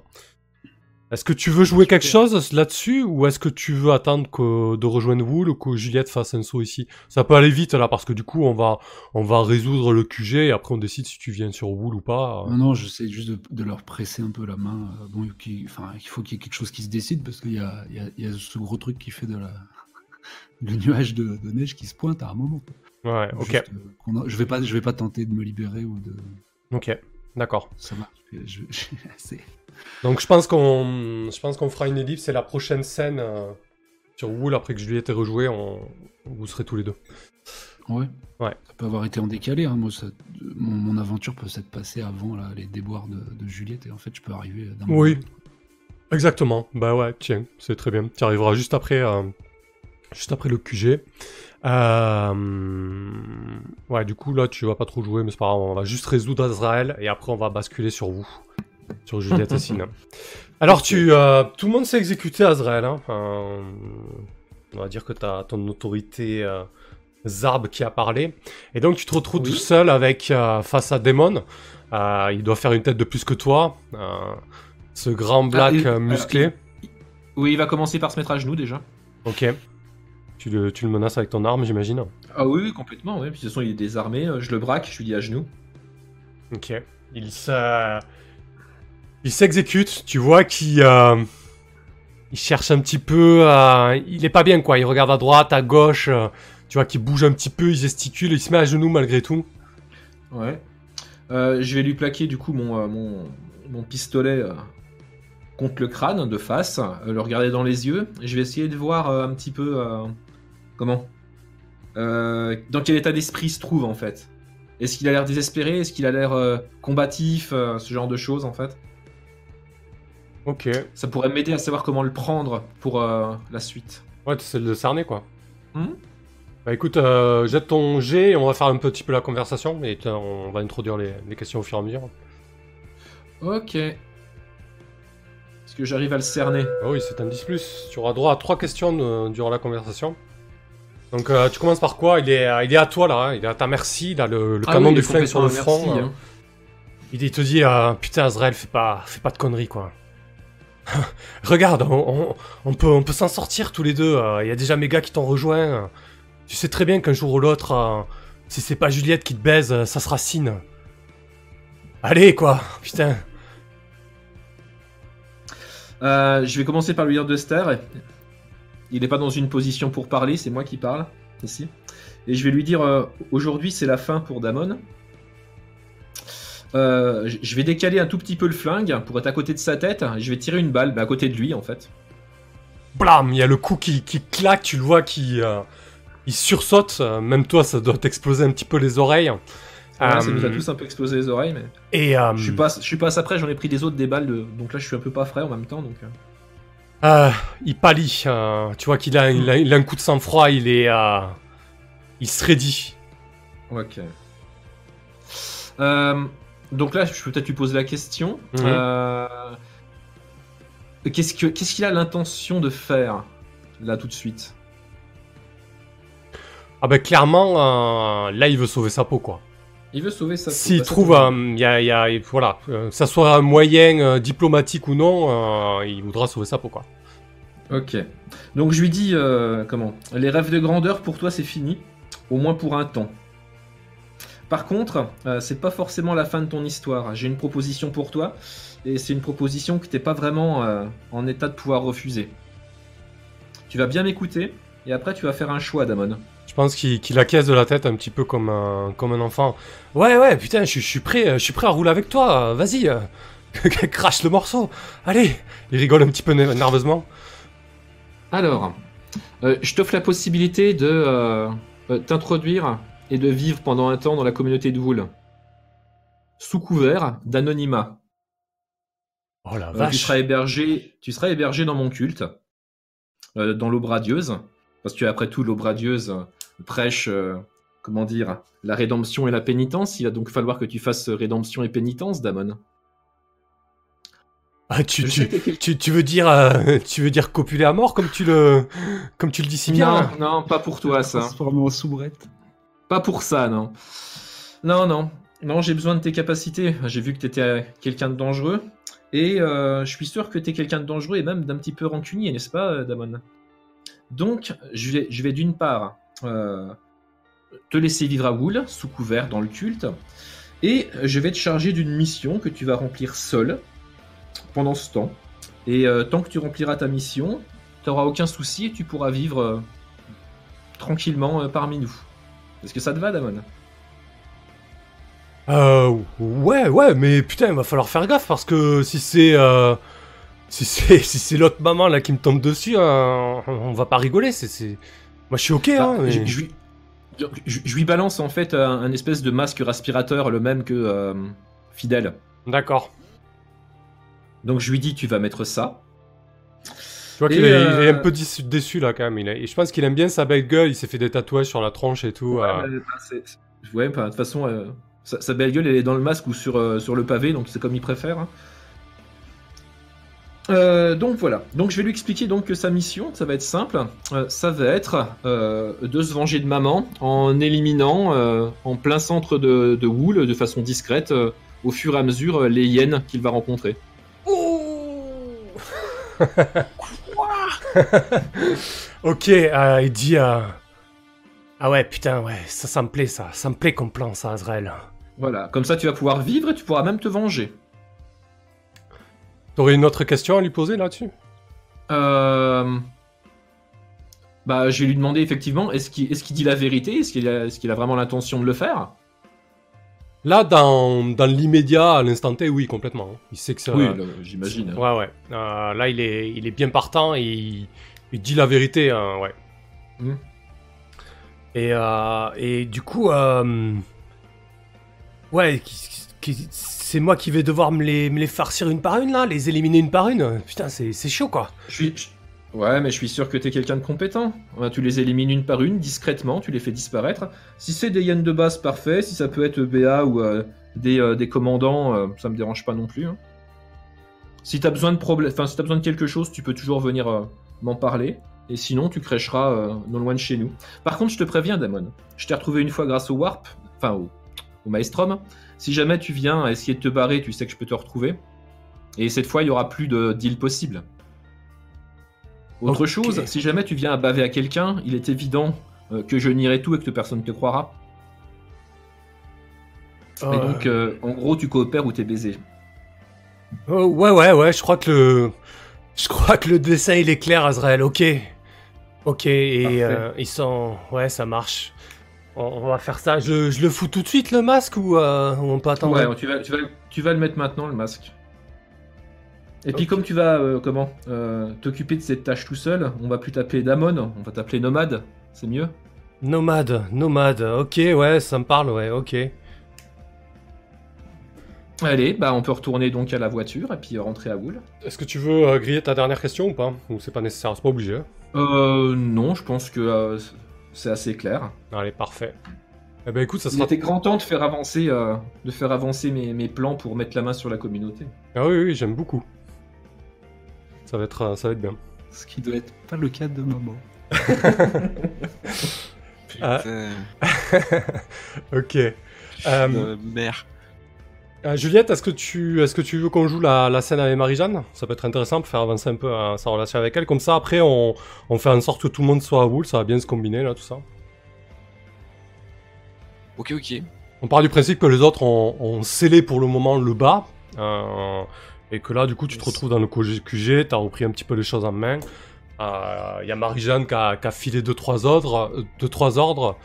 Est-ce que tu veux jouer quelque chose là-dessus ou est-ce que tu veux attendre que de rejoindre Wool ou que Juliette fasse un saut ici? Ça peut aller vite là parce que du coup on va on va résoudre le QG et après on décide si tu viens sur Wool ou pas. Non, non, j'essaie juste de, de leur presser un peu la main. euh, Bon, qui- enfin, il faut qu'il y ait quelque chose qui se décide parce qu'il y a, il y, a, il y a ce gros truc qui fait de la. le nuage de, de neige qui se pointe à un moment. Ouais, ok, Juste, euh, a- je vais pas, je vais pas tenter de me libérer ou de. ok, d'accord. Ça va. Je, je- c'est- Donc je pense qu'on je pense qu'on fera une ellipse et la prochaine scène euh, sur Wool après que Juliette ait rejoué, on vous serez tous les deux. Ouais. Ouais. Ça peut avoir été en décalé. Hein. Moi, ça- mon, mon aventure peut s'être passée avant là, les déboires de, de Juliette et en fait, je peux arriver. d'un moment. Oui. Exactement. Bah ouais, tiens, c'est très bien. Tu arriveras juste après, euh, juste après le QG. Euh, Ouais, du coup là, tu vas pas trop jouer, mais c'est pas grave. On va juste résoudre Azrael et après on va basculer sur vous, sur Juliette et Sina. Alors tu, euh, tout le monde s'est exécuté Azrael. Hein. Euh, on va dire que t'as ton autorité euh, Zarb qui a parlé, et donc tu te retrouves Oui. tout seul avec euh, face à Demon. Euh, il doit faire une tête de plus que toi. Ce grand black il- euh, musclé. Oui, il va commencer par se mettre à genoux déjà. Ok. Tu le, tu le menaces avec ton arme, j'imagine. Ah oui, oui, complètement, oui. Puis de toute façon, il est désarmé, je le braque, je lui dis à genoux. Ok. Il se... Il s'exécute. Tu vois qu'il... euh, cherche un petit peu... Il est pas bien, quoi. Il regarde à droite, à gauche. euh, Tu vois qu'il bouge un petit peu, il gesticule, il se met à genoux malgré tout. Ouais. Euh, je vais lui plaquer du coup mon, mon, pistolet contre le crâne de face, le regarder dans les yeux. Je vais essayer de voir un petit peu comment, dans quel état d'esprit se trouve en fait. Est-ce qu'il a l'air désespéré? Est-ce qu'il a l'air combatif Ce genre de choses en fait? Ok. Ça pourrait m'aider à savoir comment le prendre pour euh, la suite. Ouais, tu sais le cerner, quoi. Mhm. Bah écoute, euh, jette ton G et on va faire un petit peu la conversation. Et t'as- on va introduire les, les questions au fur et à mesure. Ok. Est-ce que j'arrive à le cerner? Ah oui, c'est un 10+. Tu auras droit à trois questions euh, durant la conversation. Donc euh, tu commences par quoi? Il est, il est à toi là, hein. il est à ta merci, il a le, le Ah canon oui, du flingue sur le front. merci, hein. Il, il te dit putain Azrael, fais pas, fais pas de conneries quoi. Regarde, on, peut, s'en sortir tous les deux. euh, Il y a déjà mes gars qui t'ont rejoint. Tu sais très bien qu'un jour ou l'autre, euh, si c'est pas Juliette qui te baise, euh, ça sera Sine. Allez quoi, putain. Je vais commencer par lui dire de se taire. Il n'est pas dans une position pour parler, c'est moi qui parle ici. Et je vais lui dire aujourd'hui c'est la fin pour Damon. Euh, je vais décaler un tout petit peu le flingue pour être à côté de sa tête. Je vais tirer une balle, mais à côté de lui en fait. Blam, il y a le coup qui, qui claque, tu le vois qui euh, il sursaute. Même toi, ça doit t'exploser un petit peu les oreilles. Ça nous a Euh, tous un peu explosé les oreilles, mais Et euh, je suis pas, je suis pas assez près. J'en ai pris des autres des balles, de... donc là je suis un peu pas frais en même temps. Donc il pâlit. tu vois qu'il a, il a, il a un coup de sang-froid. Il est, il se raidit. ok. Euh, donc là, je peux peut-être lui poser la question. Mhm. Euh, Qu'est-ce que qu'est-ce qu'il a l'intention de faire là tout de suite? Ah ben clairement, euh, là, il veut sauver sa peau quoi. Il veut sauver sa. S'il sa- trouve, sa- euh, il y a, il y a- voilà, que ça soit un moyen diplomatique ou non, il voudra sauver sa peau quoi. Ok. Donc je lui dis euh, comment? Les rêves de grandeur pour toi c'est fini, au moins pour un temps. Par contre, euh, c'est pas forcément la fin de ton histoire. J'ai une proposition pour toi, et c'est une proposition que t'es pas vraiment euh, en état de pouvoir refuser. Tu vas bien m'écouter, et après tu vas faire un choix, Damon. Je pense qu'il qu'il acquiesce de la tête un petit peu comme un, comme un enfant. Ouais, ouais, putain, je, je suis prêt, je suis prêt à rouler avec toi. Vas-y, euh, crache le morceau. Allez, il rigole un petit peu ner- nerveusement. Alors, euh, je t'offre la possibilité de t'introduire et de vivre pendant un temps dans la communauté de Wool. Sous couvert d'anonymat. Oh la Euh, tu vache. seras hébergé, tu seras hébergé dans mon culte, euh, dans l'eau radieuse, parce que après tout, l'eau radieuse euh, prêche, euh, comment dire, la rédemption et la pénitence. Il va donc falloir que tu fasses rédemption et pénitence, Damon. Ah, tu, tu, tu, tu veux dire, euh, tu veux dire copuler à mort comme tu le, comme tu le dis si bien. Non, non, pas pour toi ça. Transformé en soubrette. Pas pour ça, non. Non, non. Non, j'ai besoin de tes capacités. J'ai vu que tu étais quelqu'un de dangereux. Et euh, je suis sûr que tu es quelqu'un de dangereux et même d'un petit peu rancunier, n'est-ce pas, euh, Damon? Donc, je vais, je d'une part euh, te laisser vivre à Wool, sous couvert dans le culte. Et je vais te charger d'une mission que tu vas remplir seul pendant ce temps. Et euh, tant que tu rempliras ta mission, tu n'auras aucun souci et tu pourras vivre euh, tranquillement euh, parmi nous. Est-ce que ça te va, Damon? Euh, ouais, ouais, mais putain, il va falloir faire gaffe parce que si c'est, euh, si c'est, si c'est l'autre maman là qui me tombe dessus, euh, on va pas rigoler. C'est, moi je suis ok. Bah, hein, mais- je, je lui, je- je lui balance en fait un, un espèce de masque respirateur, le même que euh, Fidèle. D'accord. Donc je lui dis tu vas mettre ça. Vois qu'il est, est euh, un peu déçu, déçu, là quand même. Il est- et je pense qu'il aime bien sa belle gueule. Il s'est fait des tatouages sur la tronche et tout. Ouais, euh. ouais, bah, de toute façon, euh, sa, sa belle gueule elle est dans le masque ou sur, euh, sur le pavé, donc c'est comme il préfère. hein. Euh, donc voilà. Donc je vais lui expliquer donc que sa mission, ça va être simple. Euh, ça va être euh, de se venger de maman en éliminant euh, en plein centre de, de Wool, de façon discrète, euh, au fur et à mesure, euh, les hyènes qu'il va rencontrer. ok, euh, il dit. euh, Ah ouais, putain, ouais, ça, ça me plaît, ça. Ça me plaît comme plan, ça, Azrael. Voilà. Comme ça, tu vas pouvoir vivre et tu pourras même te venger. T'aurais une autre question à lui poser là-dessus? Euh... Bah, je vais lui demander effectivement, est-ce qu'il est dit la vérité? Est-ce qu'il a, est qu'il a vraiment l'intention de le faire? Là, dans, dans l'immédiat, à l'instant T, oui, complètement. Il sait que ça. Oui, j'imagine. Ouais, ouais. Euh, là, il est, il est bien partant et il, il dit la vérité, hein, ouais. Et, euh, et du coup, euh, ouais, c'est moi qui vais devoir me les, me les farcir une par une, là, les éliminer une par une. Putain, c'est c'est chaud, quoi. Je suis... Ouais, mais je suis sûr que t'es quelqu'un de compétent. Tu les élimines une par une, discrètement, tu les fais disparaître. Si c'est des hyènes de base, parfait. Si ça peut être BA ou euh, des, euh, des commandants, euh, ça me dérange pas non plus. hein. Si t'as besoin de enfin si besoin de quelque chose, tu peux toujours venir euh, m'en parler. Et sinon, tu crècheras non loin de chez nous. Par contre, je te préviens, Damon. Je t'ai retrouvé une fois grâce au Warp, enfin au, au Maelstrom. Si jamais tu viens essayer de te barrer, tu sais que je peux te retrouver. Et cette fois, il y aura plus de deal possible. Autre chose, si jamais tu viens à baver à quelqu'un, il est évident euh, que je nierai tout et que personne ne te croira. Et Euh, donc, euh, en gros, tu coopères ou t'es baisé. oh, ouais, ouais, ouais, je crois que le. Je crois que le dessin il est clair, Azrael, ok. Ok, et euh, ils sont. Ouais, ça marche. On, on va faire ça. Je, je le fous tout de suite le masque ou on peut attendre Ouais, tu vas, tu, vas, tu vas le mettre maintenant, le masque. Et puis comme tu vas, euh, comment, euh, t'occuper de cette tâche tout seul, on va plus t'appeler Damon, on va t'appeler Nomade, c'est mieux Nomade, nomade, ok, ouais, ça me parle, ouais, ok. Allez, bah on peut retourner donc à la voiture et puis rentrer à Wool. Est-ce que tu veux euh, griller ta dernière question ou pas? Ou c'est pas nécessaire, c'est pas obligé. hein? Euh, non, je pense que euh, c'est assez clair. Allez, parfait. Eh ben écoute, ça Il sera. était grand temps de faire avancer, euh, de faire avancer mes, mes plans pour mettre la main sur la communauté. Ah oui, oui, j'aime beaucoup. Ça va être, ça va être bien. Ce qui doit être pas le cas de maman. Ah. Putain, ok. Euh, mère. euh, Juliette, est-ce que tu, est-ce que tu veux qu'on joue la, la scène avec Marie-Jeanne? Ça peut être intéressant pour faire avancer un peu euh, sa relation avec elle. Comme ça, après, on, on fait en sorte que tout le monde soit à Wool. Ça va bien se combiner là, tout ça. Ok, ok. On part du principe que les autres ont, ont scellé pour le moment le bas. euh, et que là, du coup, tu te retrouves dans le QG, tu as repris un petit peu les choses en main. Il y a Marie-Jeanne qui a, qui a filé 2-3 ordres, euh, deux, trois ordres.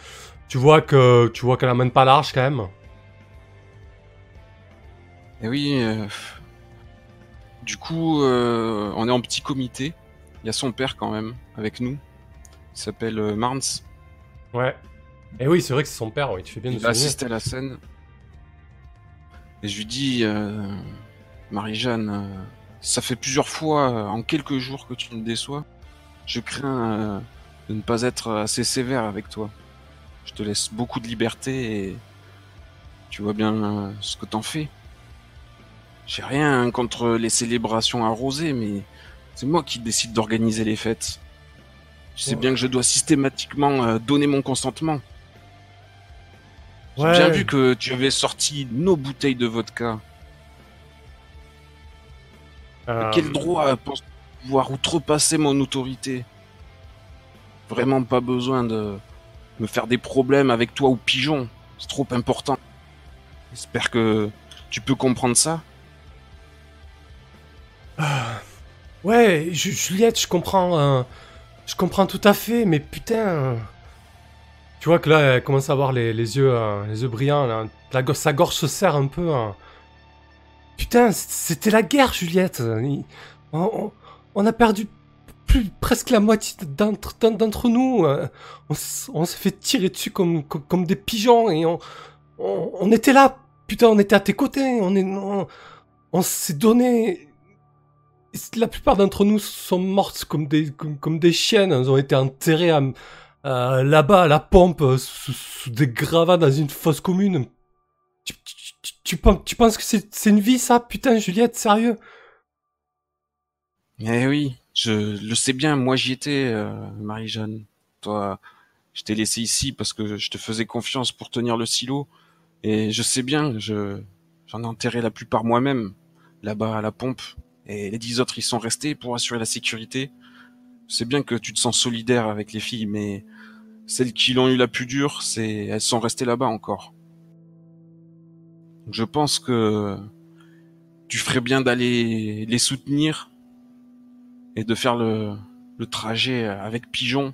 Tu vois que tu vois qu'elle amène pas large quand même. Et oui. euh, Du coup, euh, on est en petit comité. Il y a son père quand même avec nous. Il s'appelle euh, Marnes. Ouais. Et oui, c'est vrai que c'est son père, oui, tu fais bien de Il assister à la scène. Et je lui dis, euh, Marie-Jeanne, euh, ça fait plusieurs fois euh, en quelques jours que tu me déçois. Je crains euh, de ne pas être assez sévère avec toi. Je te laisse beaucoup de liberté et tu vois bien ce que t'en fais. J'ai rien contre les célébrations arrosées, mais c'est moi qui décide d'organiser les fêtes. Je sais Ouais. bien que je dois systématiquement donner mon consentement. J'ai Ouais. bien vu que tu avais sorti nos bouteilles de vodka. Euh, Quel droit penses pouvoir outrepasser mon autorité? Vraiment pas besoin de me faire des problèmes avec toi ou Pigeon. C'est trop important. J'espère que tu peux comprendre ça. Ouais, Ju- Juliette, je comprends. euh, je comprends tout à fait, mais putain. euh, Tu vois que là, elle commence à avoir les, les yeux, euh, les yeux brillants. Là. La sa gorge se serre un peu. hein. Putain, c'était la guerre, Juliette. On, a perdu plus presque la moitié d'entre d'en- d'entre nous. euh, On, s'est fait tirer dessus comme, comme, des pigeons et on, on, était là. Putain, on était à tes côtés. On est, on, s'est donné. La plupart d'entre nous sont mortes comme des, comme, comme des chiennes. Elles ont été enterrées à- là-bas à la pompe, euh, sous, sous des gravats dans une fosse commune. Tu- penses, que c'est c'est une vie, ça? Putain, Juliette, sérieux? Eh oui, je le sais bien, moi j'y étais, euh, Marie-Jeanne. Toi, je t'ai laissé ici parce que je te faisais confiance pour tenir le silo. Et je sais bien, je j'en ai enterré la plupart moi-même, là-bas à la pompe. Et les dix autres, ils sont restés pour assurer la sécurité. Sais bien que tu te sens solidaire avec les filles, mais celles qui l'ont eu la plus dure, c'est elles sont restées là-bas encore. Je pense que tu ferais bien d'aller les soutenir et de faire le, trajet avec Pigeon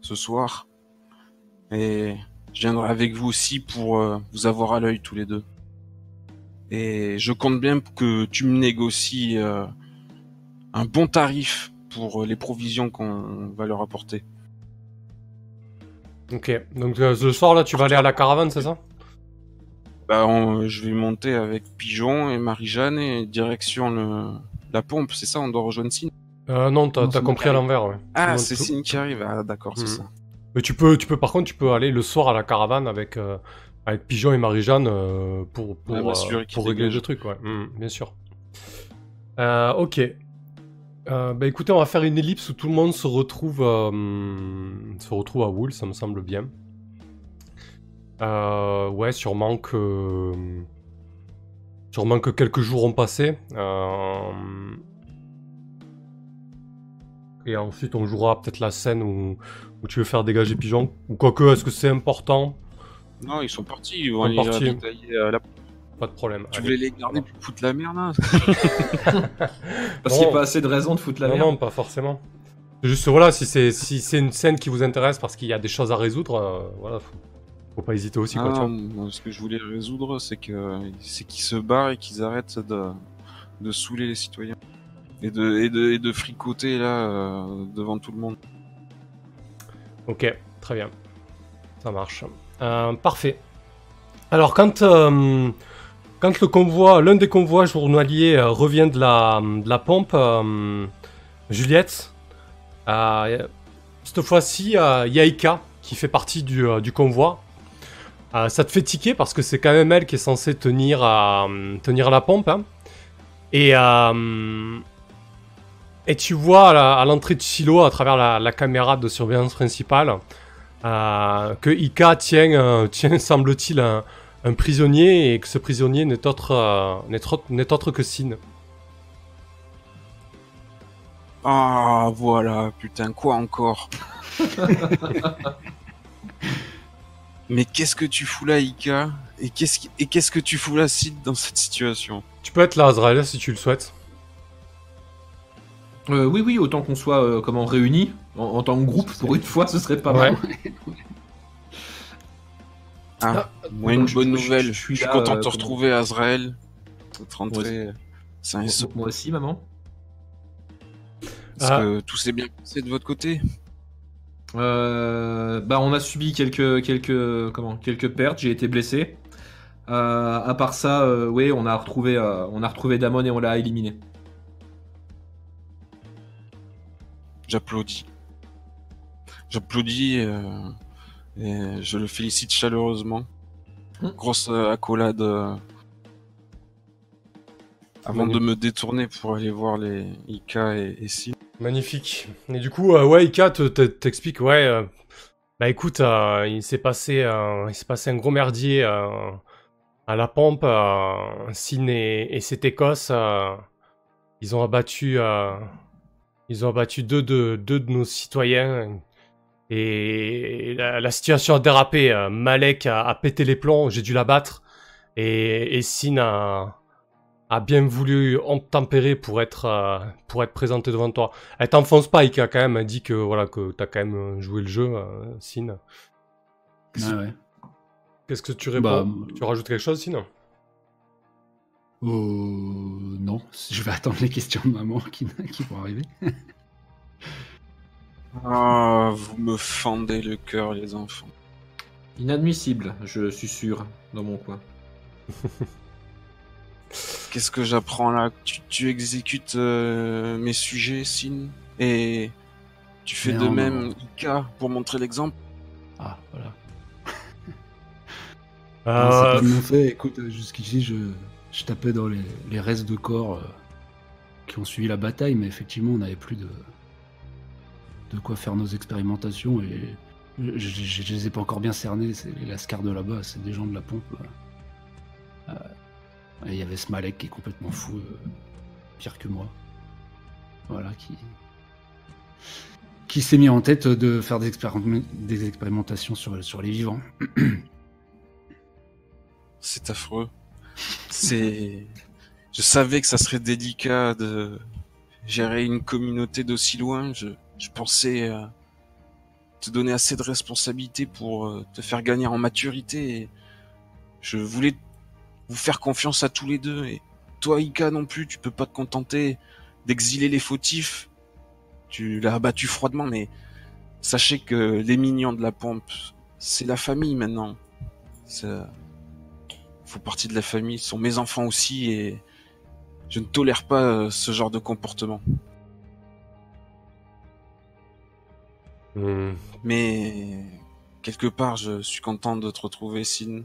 ce soir. Et je viendrai avec vous aussi pour euh, vous avoir à l'œil tous les deux. Et je compte bien que tu me négocies euh, un bon tarif pour euh, les provisions qu'on va leur apporter. Ok, donc le soir, là, tu vas aller à la caravane, c'est ça? Bah, on- je vais monter avec Pigeon et Marie-Jeanne et direction le, la pompe, c'est ça On doit rejoindre Signe euh, Non, t'as Non, t'as c'est compris à l'envers, ouais. Ah, c'est tu- Signe qui arrive. Ah, d'accord, c'est Mhm. ça. Mais tu peux, tu peux, par contre, tu peux aller le soir à la caravane avec, euh, avec Pigeon et Marie-Jeanne euh, pour, pour, Ouais, euh, pour régler le truc, ouais. Mhm, bien sûr. Euh, ok. Euh, bah écoutez, on va faire une ellipse où tout le monde se retrouve, euh, se retrouve à Wool, ça me semble bien. Euh, ouais, sûrement que, sûrement que quelques jours ont passé. Euh, Et ensuite, on jouera peut-être la scène où, où tu veux faire dégager Pigeon. Ou quoique, est-ce que c'est important? Non, ils sont partis, ils vont aller sont partis. euh, la- Pas de problème. Tu Allez. voulais les garder pour foutre la merde là Parce qu'il n'y a pas assez de raisons de foutre la non, merde. non, pas forcément. C'est Juste voilà, si c'est si une scène qui vous intéresse parce qu'il y a des choses à résoudre, euh, voilà, faut, faut pas hésiter aussi. Ah Quoi, tu non, vois. moi, ce que je voulais résoudre, c'est que c'est qu'ils se barrent et qu'ils arrêtent de, de saouler les citoyens. Et de, et de, et de fricoter là euh, devant tout le monde. Ok, très bien. Ça marche. Euh, parfait. Alors, quand, euh, quand le convoi, l'un des convois journaliers revient de la, de la pompe, Juliette, cette fois-ci, il y a Ika qui fait partie du, du convoi. Euh, ça te fait tiquer parce que c'est quand même elle qui est censée tenir, euh, tenir la pompe. hein. Et, euh, et tu vois à l'entrée de Silo, à travers la, la caméra de surveillance principale, euh, que Ika tient, euh, tient semble-t-il, un, un prisonnier et que ce prisonnier n'est autre, euh, n'est autre, n'est autre que Sin. Ah voilà, putain, quoi encore? Mais qu'est-ce que tu fous là, Ika? Et qu'est-ce que tu fous là, Sid, dans cette situation? Tu peux être là, Azrael, si tu le souhaites. Euh, oui, oui, autant qu'on soit euh, comment réunis en, en tant que groupe pour une fois, ce serait pas Ouais. mal. Ah, donc moi, une bonne je- nouvelle. je Je suis suis là, content euh, de te comment- retrouver, Azrael. Sauf. Moi aussi, maman. Est-ce Ah. que tout s'est bien passé de votre côté? Euh, bah, on a subi quelques, quelques, comment, quelques pertes. J'ai été blessé. Euh, à part ça, euh, oui, on a retrouvé, euh, on a retrouvé Damon et on l'a éliminé. J'applaudis. J'applaudis euh, et je le félicite chaleureusement. Hmm. Grosse euh, accolade. euh, avant de me détourner pour aller voir les Ika et, et Sin. Magnifique. Et du coup, euh, ouais, Ika te- te- t'explique, ouais, euh, bah écoute, euh, il s'est passé, euh, il passé un gros merdier à la pompe. Sin et, et cet Écosse, ils ont abattu, ils ont abattu deux de, nos citoyens. Et la, situation a dérapé. Malek a, a pété les plombs, j'ai dû l'abattre. Et, et Sin a, a bien voulu tempérer pour être, euh, pour être présenté devant toi. Elle t'enfonce pas, Ika, quand même. Elle dit que, voilà, que t'as quand même joué le jeu, euh, Sin. Ouais. Qu'est-ce que tu réponds Bah, Tu rajoutes quelque chose, Sin? Euh, non, je vais attendre les questions de maman qui, qui vont arriver. Ah, vous me fendez le cœur, les enfants. Inadmissible, je suis sûr, dans mon coin. Qu'est-ce que j'apprends là? Tu, tu exécutes euh, mes sujets, Sin Et tu fais Mais de non, même, non. Ika, pour montrer l'exemple? Ah, voilà. Euh, c'est mon fait. Écoute, euh, jusqu'ici, je, je tapais dans les, les restes de corps euh, qui ont suivi la bataille, mais effectivement, on n'avait plus de, de quoi faire nos expérimentations et je, je, je- je les ai pas encore bien cernés. C'est les lascars de là-bas, c'est des gens de la pompe. euh. Et il y avait ce Malek qui est complètement fou, euh, pire que moi. Voilà, qui qui s'est mis en tête de faire des, des expérimentations sur, sur les vivants. C'est affreux. C'est. Je savais que ça serait délicat de gérer une communauté d'aussi loin. Je, je pensais euh, te donner assez de responsabilités pour euh, te faire gagner en maturité. Et je voulais vous faire confiance à tous les deux. Et toi, Ika, non plus, tu peux pas te contenter d'exiler les fautifs. Tu l'as abattu froidement, mais sachez que les mignons de la pompe, c'est la famille maintenant. Ça font partie de la famille, ce sont mes enfants aussi et je ne tolère pas euh, ce genre de comportement. hmm, Mais quelque part, je suis content de te retrouver, Sin.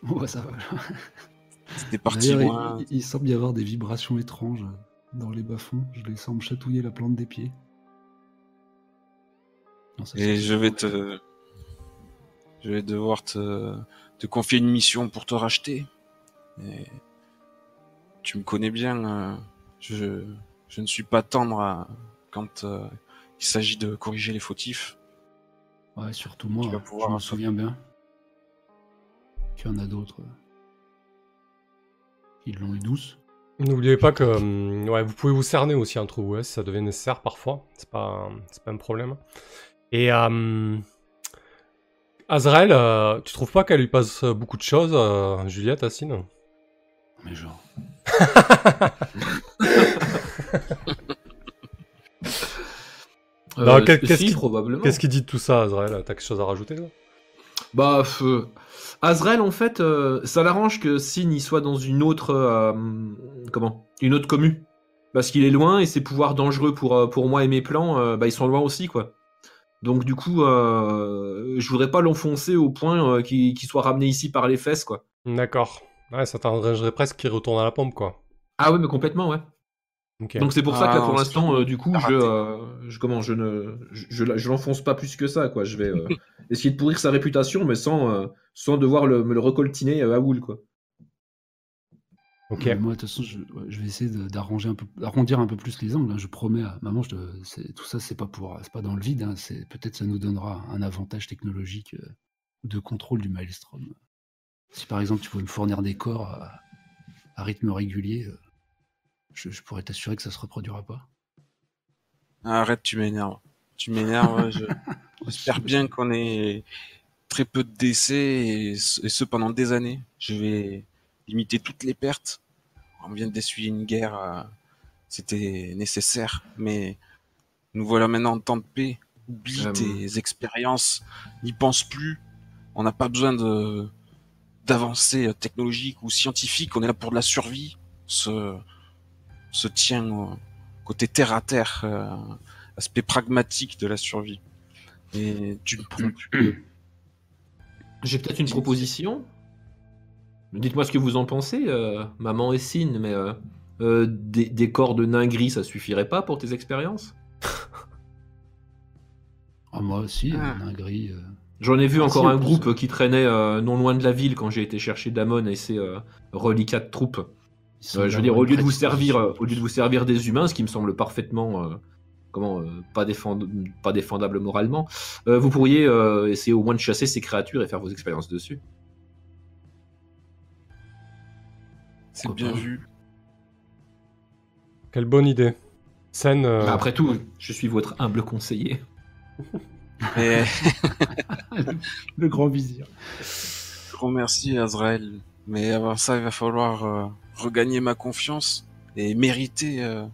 Bon, bah, ça va. C'était parti loin. il, semble y avoir des vibrations étranges dans les bas-fonds. Je les sens me chatouiller la plante des pieds. Non, Et je vais te. Je vais devoir te, te confier une mission pour te racheter. Et tu me connais bien. euh, Je, je ne suis pas tendre à- quand euh, il s'agit de corriger les fautifs. Ouais, surtout moi, Tu vas je me souviens bien. Qu'il y en a d'autres euh, qui l'ont eu douce. N'oubliez pas que hum, ouais, vous pouvez vous cerner aussi entre vous, hein, si ça devient nécessaire parfois. C'est pas, c'est pas un problème. Et euh, Azrael, euh, tu trouves pas qu'elle lui passe beaucoup de choses, euh, Juliette, Assine? Mais genre. Non, quel- si, qu'est-ce qui- probablement. Qu'est-ce qu'il dit de tout ça, Azrael? T'as quelque chose à rajouter là Bah, euh, Azrael, en fait, euh, ça l'arrange que Sin soit dans une autre, euh, comment, une autre commu, parce qu'il est loin et ses pouvoirs dangereux pour euh, pour moi et mes plans, euh, bah ils sont loin aussi, quoi. Donc du coup, euh, je voudrais pas l'enfoncer au point euh, qu'il qu'il soit ramené ici par les fesses, quoi. D'accord. Ouais, ça t'arrangerait presque qu'il retourne à la pompe, quoi. Ah ouais, mais complètement, ouais. Donc c'est pour ça Ah, que pour on l'instant, euh, du coup, je, euh, je comment, je ne, je, je, je l'enfonce pas plus que ça, quoi. Je vais euh, essayer de pourrir sa réputation, mais sans, euh, sans devoir le, me le recoltiner à Wool, quoi. ok. Mais Moi, de toute façon, je, vais essayer d'arranger un peu, d'arrondir un peu plus les angles. hein. Je promets à maman, je tout ça, c'est pas pour, c'est pas dans le vide. hein. C'est peut-être ça nous donnera un avantage technologique euh, de contrôle du maelstrom. Si par exemple tu pouvais me fournir des corps à, à rythme régulier, euh, je, je pourrais t'assurer que ça se reproduira pas. Arrête, tu m'énerves. Tu m'énerves. je- J'espère bien qu'on ait très peu de décès et, ce- et ce pendant des années. Je vais limiter toutes les pertes. On vient d'essuyer une guerre. euh, C'était nécessaire, mais nous voilà maintenant en temps de paix. Oublie Euh, tes expériences, n'y pense plus. On n'a pas besoin de d'avancées technologiques ou scientifiques. On est là pour de la survie. Se tient au côté terre à terre, euh, aspect pragmatique de la survie. Et tu ne prends plus. J'ai peut-être une proposition. Dites-moi ce que vous en pensez, euh, maman et Sin, mais euh, euh, des, des corps de nains gris, ça suffirait pas pour tes expériences Ah, moi aussi, Ah. un gris. euh, J'en ai vu Ah, encore si, un groupe qui traînait euh, non loin de la ville quand j'ai été chercher Damon et ses euh, reliquats de troupes. Euh, je veux dire, au lieu de vous servir, euh, au lieu de vous servir des humains, ce qui me semble parfaitement, euh, comment, euh, pas, défend- pas défendable moralement, euh, vous pourriez euh, essayer au moins de chasser ces créatures et faire vos expériences dessus. C'est bien vu. Quelle bonne idée. Scène. euh, Bah, après tout, je suis votre humble conseiller. Et Le grand vizir. grand merci Azrael. Mais avant ça, il va falloir euh, regagner ma confiance et mériter euh,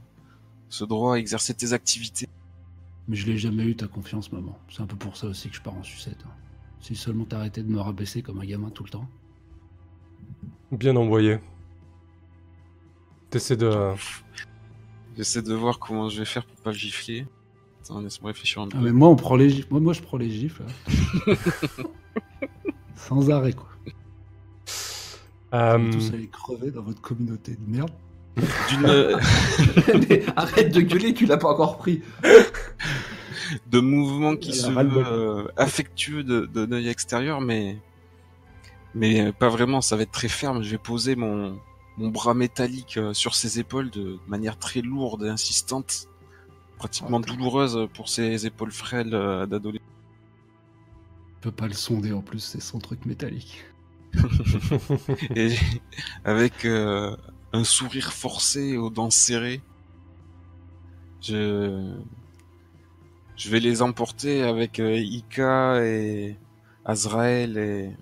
ce droit à exercer tes activités. Mais je l'ai jamais eu ta confiance, maman. C'est un peu pour ça aussi que je pars en sucette. hein. Si seulement t'arrêtais de me rabaisser comme un gamin tout le temps. Bien envoyé. T'essaies de. J'essaie de voir comment je vais faire pour pas le gifler. Attends, laisse-moi réfléchir un peu. Ah, mais moi, on prend les gifles. Moi, moi, je prends les gifles. là. Sans arrêt, quoi. Euh, Vous tous allez crever dans votre communauté de merde. D'une Mais arrête de gueuler, tu l'as pas encore pris. de mouvements qui se veut euh, affectueux de, de l'œil extérieur, mais mais euh, pas vraiment. Ça va être très ferme. Je vais poser mon mon bras métallique euh, sur ses épaules de manière très lourde et insistante, pratiquement douloureuse pour ses épaules frêles euh, d'adolescent. Je peux pas le sonder en plus, c'est son truc métallique. et avec euh, un sourire forcé aux dents serrées, je je vais les emporter avec euh, Ika et Azrael et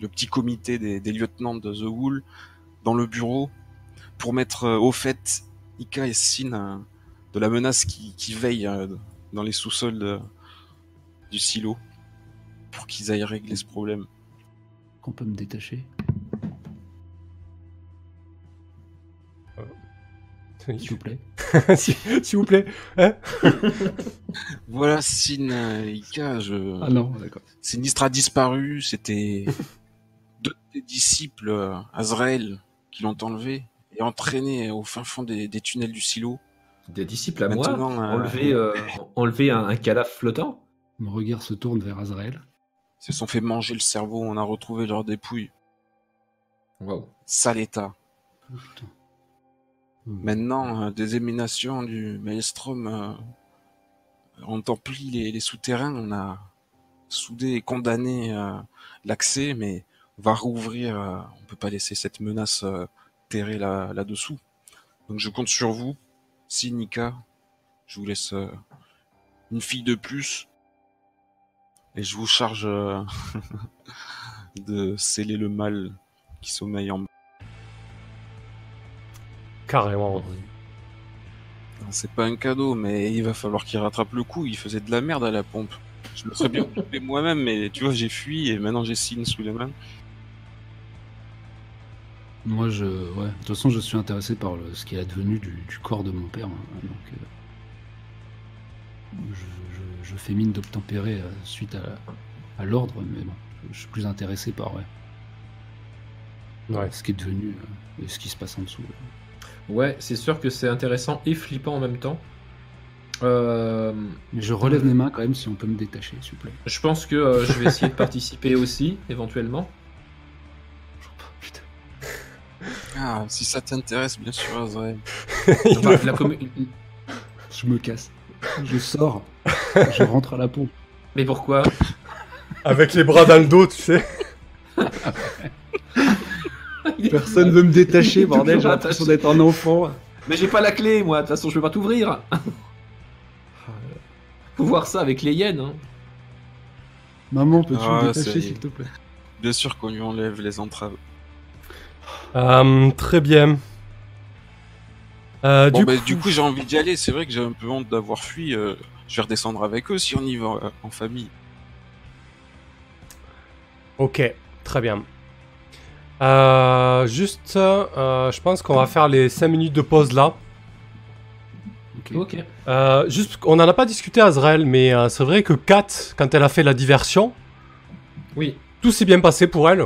le petit comité des, des lieutenants de The Wool dans le bureau pour mettre euh, au fait Ika et Sin de la menace qui, qui veille dans les sous-sols du silo pour qu'ils aillent régler ce problème. Qu'on peut me détacher. S'il vous plaît. S'il vous plaît. Hein Voilà, Sin euh, Ika, je... Ah non, d'accord. Sinistre a disparu, c'était deux de tes disciples, euh, Azrael, qui l'ont enlevé. Et entraîné au fin fond des, des tunnels du silo. Des disciples à moi euh, enlever, euh, enlever un, un cadavre flottant Mon regard se tourne vers Azrael. Ils se sont fait manger le cerveau, on a retrouvé leurs dépouilles. Waouh. Sale état. Oh. Euh, Maintenant, euh, des éminations du Maelstrom euh, ont empli les, les souterrains. On a soudé et condamné euh, l'accès, mais on va rouvrir. euh, on peut pas laisser cette menace euh, terrer là, là-dessous. Donc je compte sur vous. Si Nika, je vous laisse euh, une fille de plus. Et je vous charge euh, de sceller le mal qui sommeille en Carrément. C'est pas un cadeau, mais il va falloir qu'il rattrape le coup. Il faisait de la merde à la pompe. Je le ferais bien couper moi-même, mais tu vois, j'ai fui et maintenant j'ai Signe sous les mains. Moi, je, ouais. De toute façon, je suis intéressé par le- ce qui est advenu du, du corps de mon père. hein. Donc, euh, je, je- fais mine d'obtempérer euh, suite à, à l'ordre, mais bon, je, je suis plus intéressé par ouais, Ouais. ce qui est devenu euh, et ce qui se passe en dessous. Ouais, c'est sûr que c'est intéressant et flippant en même temps. Euh, je relève mes mains quand même si on peut me détacher, s'il vous plaît. je pense que euh, je vais essayer de participer aussi, éventuellement. Putain. Ah, si ça t'intéresse, bien sûr, Azrael. Enfin, la commu- Je me casse. Je sors. je rentre à la pompe. Mais pourquoi Avec les bras dans le dos, tu sais. Personne veut me détacher, bordel. J'ai l'impression d'être un enfant. Mais j'ai pas la clé, moi. De toute façon, je peux pas t'ouvrir. Faut voir ça avec les hyènes. Hein. Maman, peux-tu Ah, me y détacher, s'il te plaît? Bien sûr qu'on lui enlève les entraves. Euh, très bien. Euh, Bon, du bah, coup, du coup, j'ai envie d'y aller. C'est vrai que j'ai un peu honte d'avoir fui. euh, je vais redescendre avec eux si on y va euh, en famille. Ok, très bien. Euh, juste, euh, je pense qu'on va faire les 5 minutes de pause là. Ok. Euh, juste, on n'en a pas discuté Azrael, mais euh, c'est vrai que Kat, quand elle a fait la diversion, Oui. tout s'est bien passé pour elle.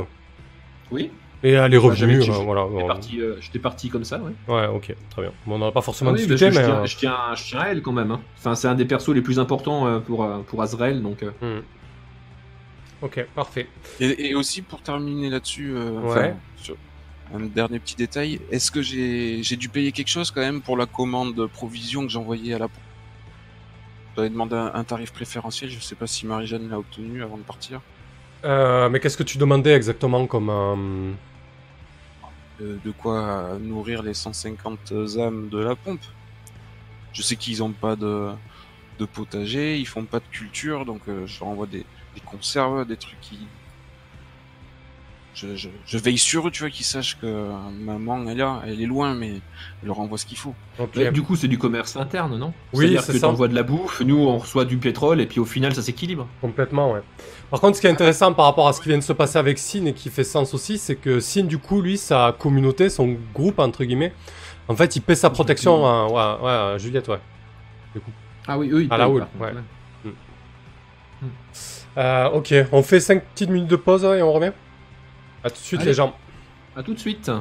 Oui. Et elle est revenue. j'ai- euh, voilà. J'étais bon. parti, euh, parti comme ça, ouais. Ouais, ok, très bien. Bon, on n'en a pas forcément Ah oui, discuté, mais. je, tiens, euh, je, tiens, je tiens à elle quand même. hein. Enfin, c'est un des persos les plus importants euh, pour, euh, pour Azrael, donc. euh, hmm. Ok, parfait. Et, et aussi pour terminer là-dessus, euh, Ouais. enfin, sur un dernier petit détail, est-ce que j'ai j'ai dû payer quelque chose quand même pour la commande de provision que j'ai envoyée à la J'avais demandé un, un tarif préférentiel, je sais pas si Marie-Jeanne l'a obtenu avant de partir. Euh, mais qu'est-ce que tu demandais exactement comme. euh, Euh, de quoi nourrir les 150 âmes de la pompe. Je sais qu'ils ont pas de, de potager, ils font pas de culture, donc je leur envoie des, des conserves, des trucs qui... Je, je, je veille sur eux, tu vois, qu'ils sachent que euh, maman est là, elle est loin, mais elle leur envoie ce qu'il faut. ouais, du coup, c'est du commerce interne, non? Oui, C'est-à-dire c'est que t'envoies de la bouffe, nous on reçoit du pétrole, et puis au final, ça s'équilibre. Complètement, ouais. Par contre, ce qui est intéressant par rapport à ce qui vient de se passer avec Sin et qui fait sens aussi, c'est que Sin, du coup, lui, sa communauté, son groupe, entre guillemets, en fait, il paie sa protection à, ouais, ouais, à Juliette, ouais. Ah oui, eux, ils À la payent, houle, par contre, ouais. Euh, ok, on fait 5 petites minutes de pause et on revient? A tout de suite, Allez. les gens. À tout de suite.